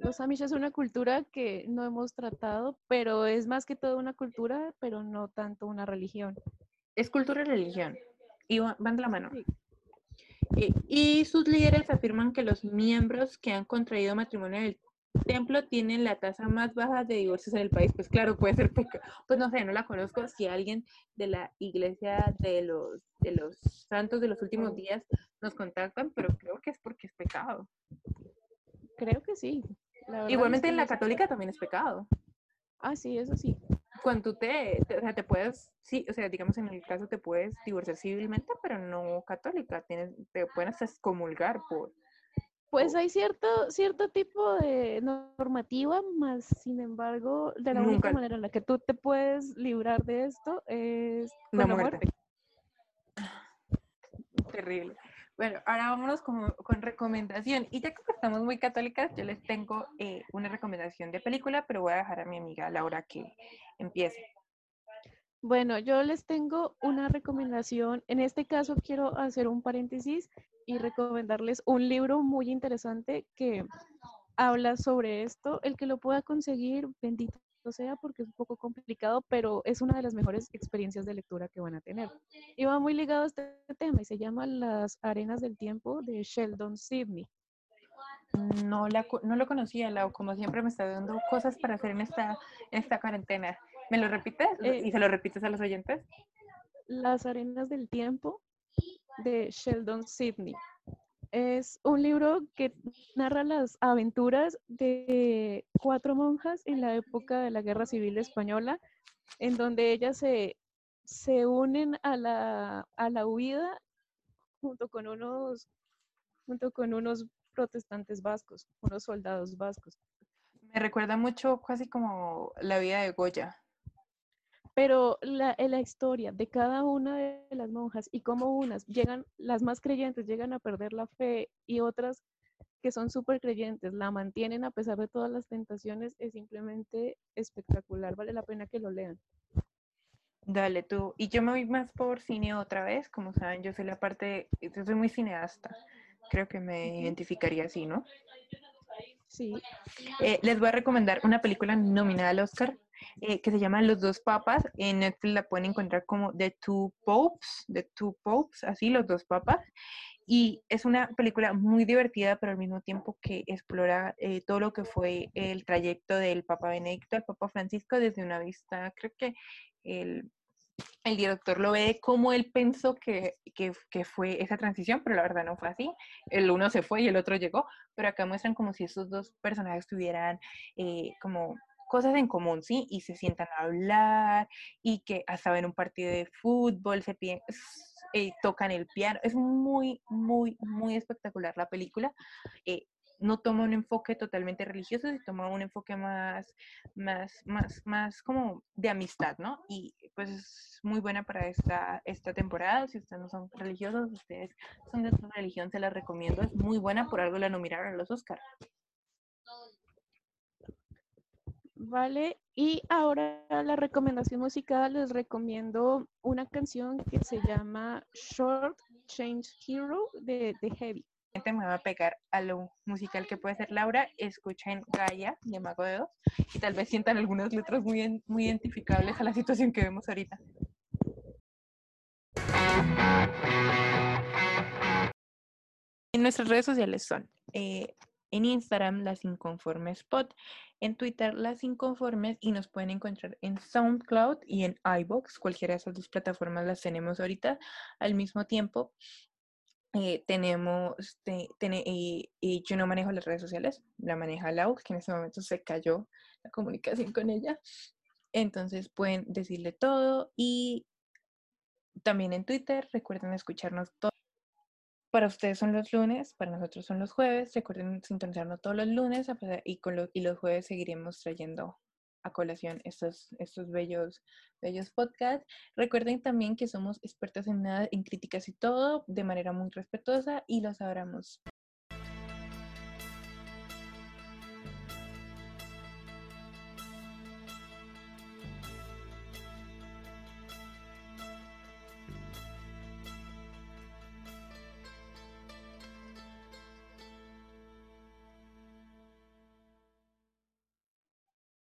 Los Amish es una cultura que no hemos tratado, pero es más que todo una cultura, pero no tanto una religión. Es cultura y religión. Y va- van de la mano. Sí. Eh, y sus líderes afirman que los miembros que han contraído matrimonio en el templo tienen la tasa más baja de divorcios en el país. Pues claro, puede ser pecado. Pues no sé, no la conozco. Si alguien de la iglesia de los, de los santos de los últimos días nos contactan, pero creo que es porque es pecado. Creo que sí. Es Igualmente que en la católica también es pecado. Ah, sí, eso sí. Cuando tú te, te- o sea, te puedes, sí, o sea, digamos en el caso te puedes divorciar civilmente, pero no católica, tienes, te pueden hasta excomulgar por, Pues hay cierto, cierto tipo de normativa, más sin embargo, de la Nunca- única manera en la que tú te puedes librar de esto es con La la muerte. muerte. Terrible. Bueno, ahora vámonos con, con recomendación. Y ya que estamos muy católicas, yo les tengo eh, una recomendación de película, pero voy a dejar a mi amiga Laura que empiece. Bueno, yo les tengo una recomendación. En este caso quiero hacer un paréntesis y recomendarles un libro muy interesante que habla sobre esto. El que lo pueda conseguir, bendito sea, porque es un poco complicado, pero es una de las mejores experiencias de lectura que van a tener. Y va muy ligado a este tema y se llama Las Arenas del Tiempo de Sheldon Sidney. No, la, no lo conocía, Lau, como siempre me está dando cosas para hacer en esta, en esta cuarentena. ¿Me lo repites? Eh, ¿Y se lo repites a los oyentes? Las Arenas del Tiempo de Sheldon Sidney. Es un libro que narra las aventuras de cuatro monjas en la época de la Guerra Civil Española, en donde ellas se, se unen a la, a la huida junto con unos junto con unos protestantes vascos, unos soldados vascos. Me recuerda mucho casi como la vida de Goya. Pero la, en la historia de cada una de las monjas y cómo unas llegan, las más creyentes llegan a perder la fe y otras que son súper creyentes, la mantienen a pesar de todas las tentaciones, es simplemente espectacular, vale la pena que lo lean. Dale tú. Y yo me voy más por cine otra vez, como saben, yo soy la parte, yo soy muy cineasta. Creo que me identificaría así, ¿no? Sí. Eh, les voy a recomendar una película nominada al Oscar eh, que se llama Los dos papas. En Netflix la pueden encontrar como The Two Popes, The Two Popes, así, Los dos papas. Y es una película muy divertida, pero al mismo tiempo que explora eh, todo lo que fue el trayecto del Papa Benedicto al Papa Francisco desde una vista, creo que el, el director lo ve como él pensó que, que, que, fue esa transición, pero la verdad no fue así. El uno se fue y el otro llegó, pero acá muestran como si esos dos personajes tuvieran eh, como cosas en común, ¿sí? Y se sientan a hablar y que hasta ven un partido de fútbol, se piden, eh, tocan el piano. Es muy, muy, muy espectacular la película. Eh, no toma un enfoque totalmente religioso, sino toma un enfoque más, más, más, más como de amistad, ¿no? Y pues es muy buena para esta, esta temporada. Si ustedes no son religiosos, ustedes son de otra religión, se la recomiendo. Es muy buena, por algo la nominaron a los Oscars. Vale, y ahora la recomendación musical les recomiendo una canción que se llama Short Change Hero de, de Heavy. Me va a pegar a lo musical que puede ser Laura, escuchen Gaia de Mago de Dos y tal vez sientan algunas letras muy, muy identificables a la situación que vemos ahorita. En nuestras redes sociales son eh, en Instagram las inconformes spot, en Twitter las inconformes y nos pueden encontrar en SoundCloud y en iBox, cualquiera de esas dos plataformas las tenemos ahorita al mismo tiempo. Eh, tenemos, y, yo no manejo las redes sociales, la maneja Lau, que en ese momento se cayó la comunicación con ella. Entonces pueden decirle todo y también en Twitter, recuerden escucharnos todo. Para ustedes son los lunes, para nosotros son los jueves. Recuerden sintonizarnos todos los lunes y, con y los jueves seguiremos trayendo a colación estos, estos bellos, bellos podcasts. Recuerden también que somos expertos en nada, en críticas y todo, de manera muy respetuosa y los abramos.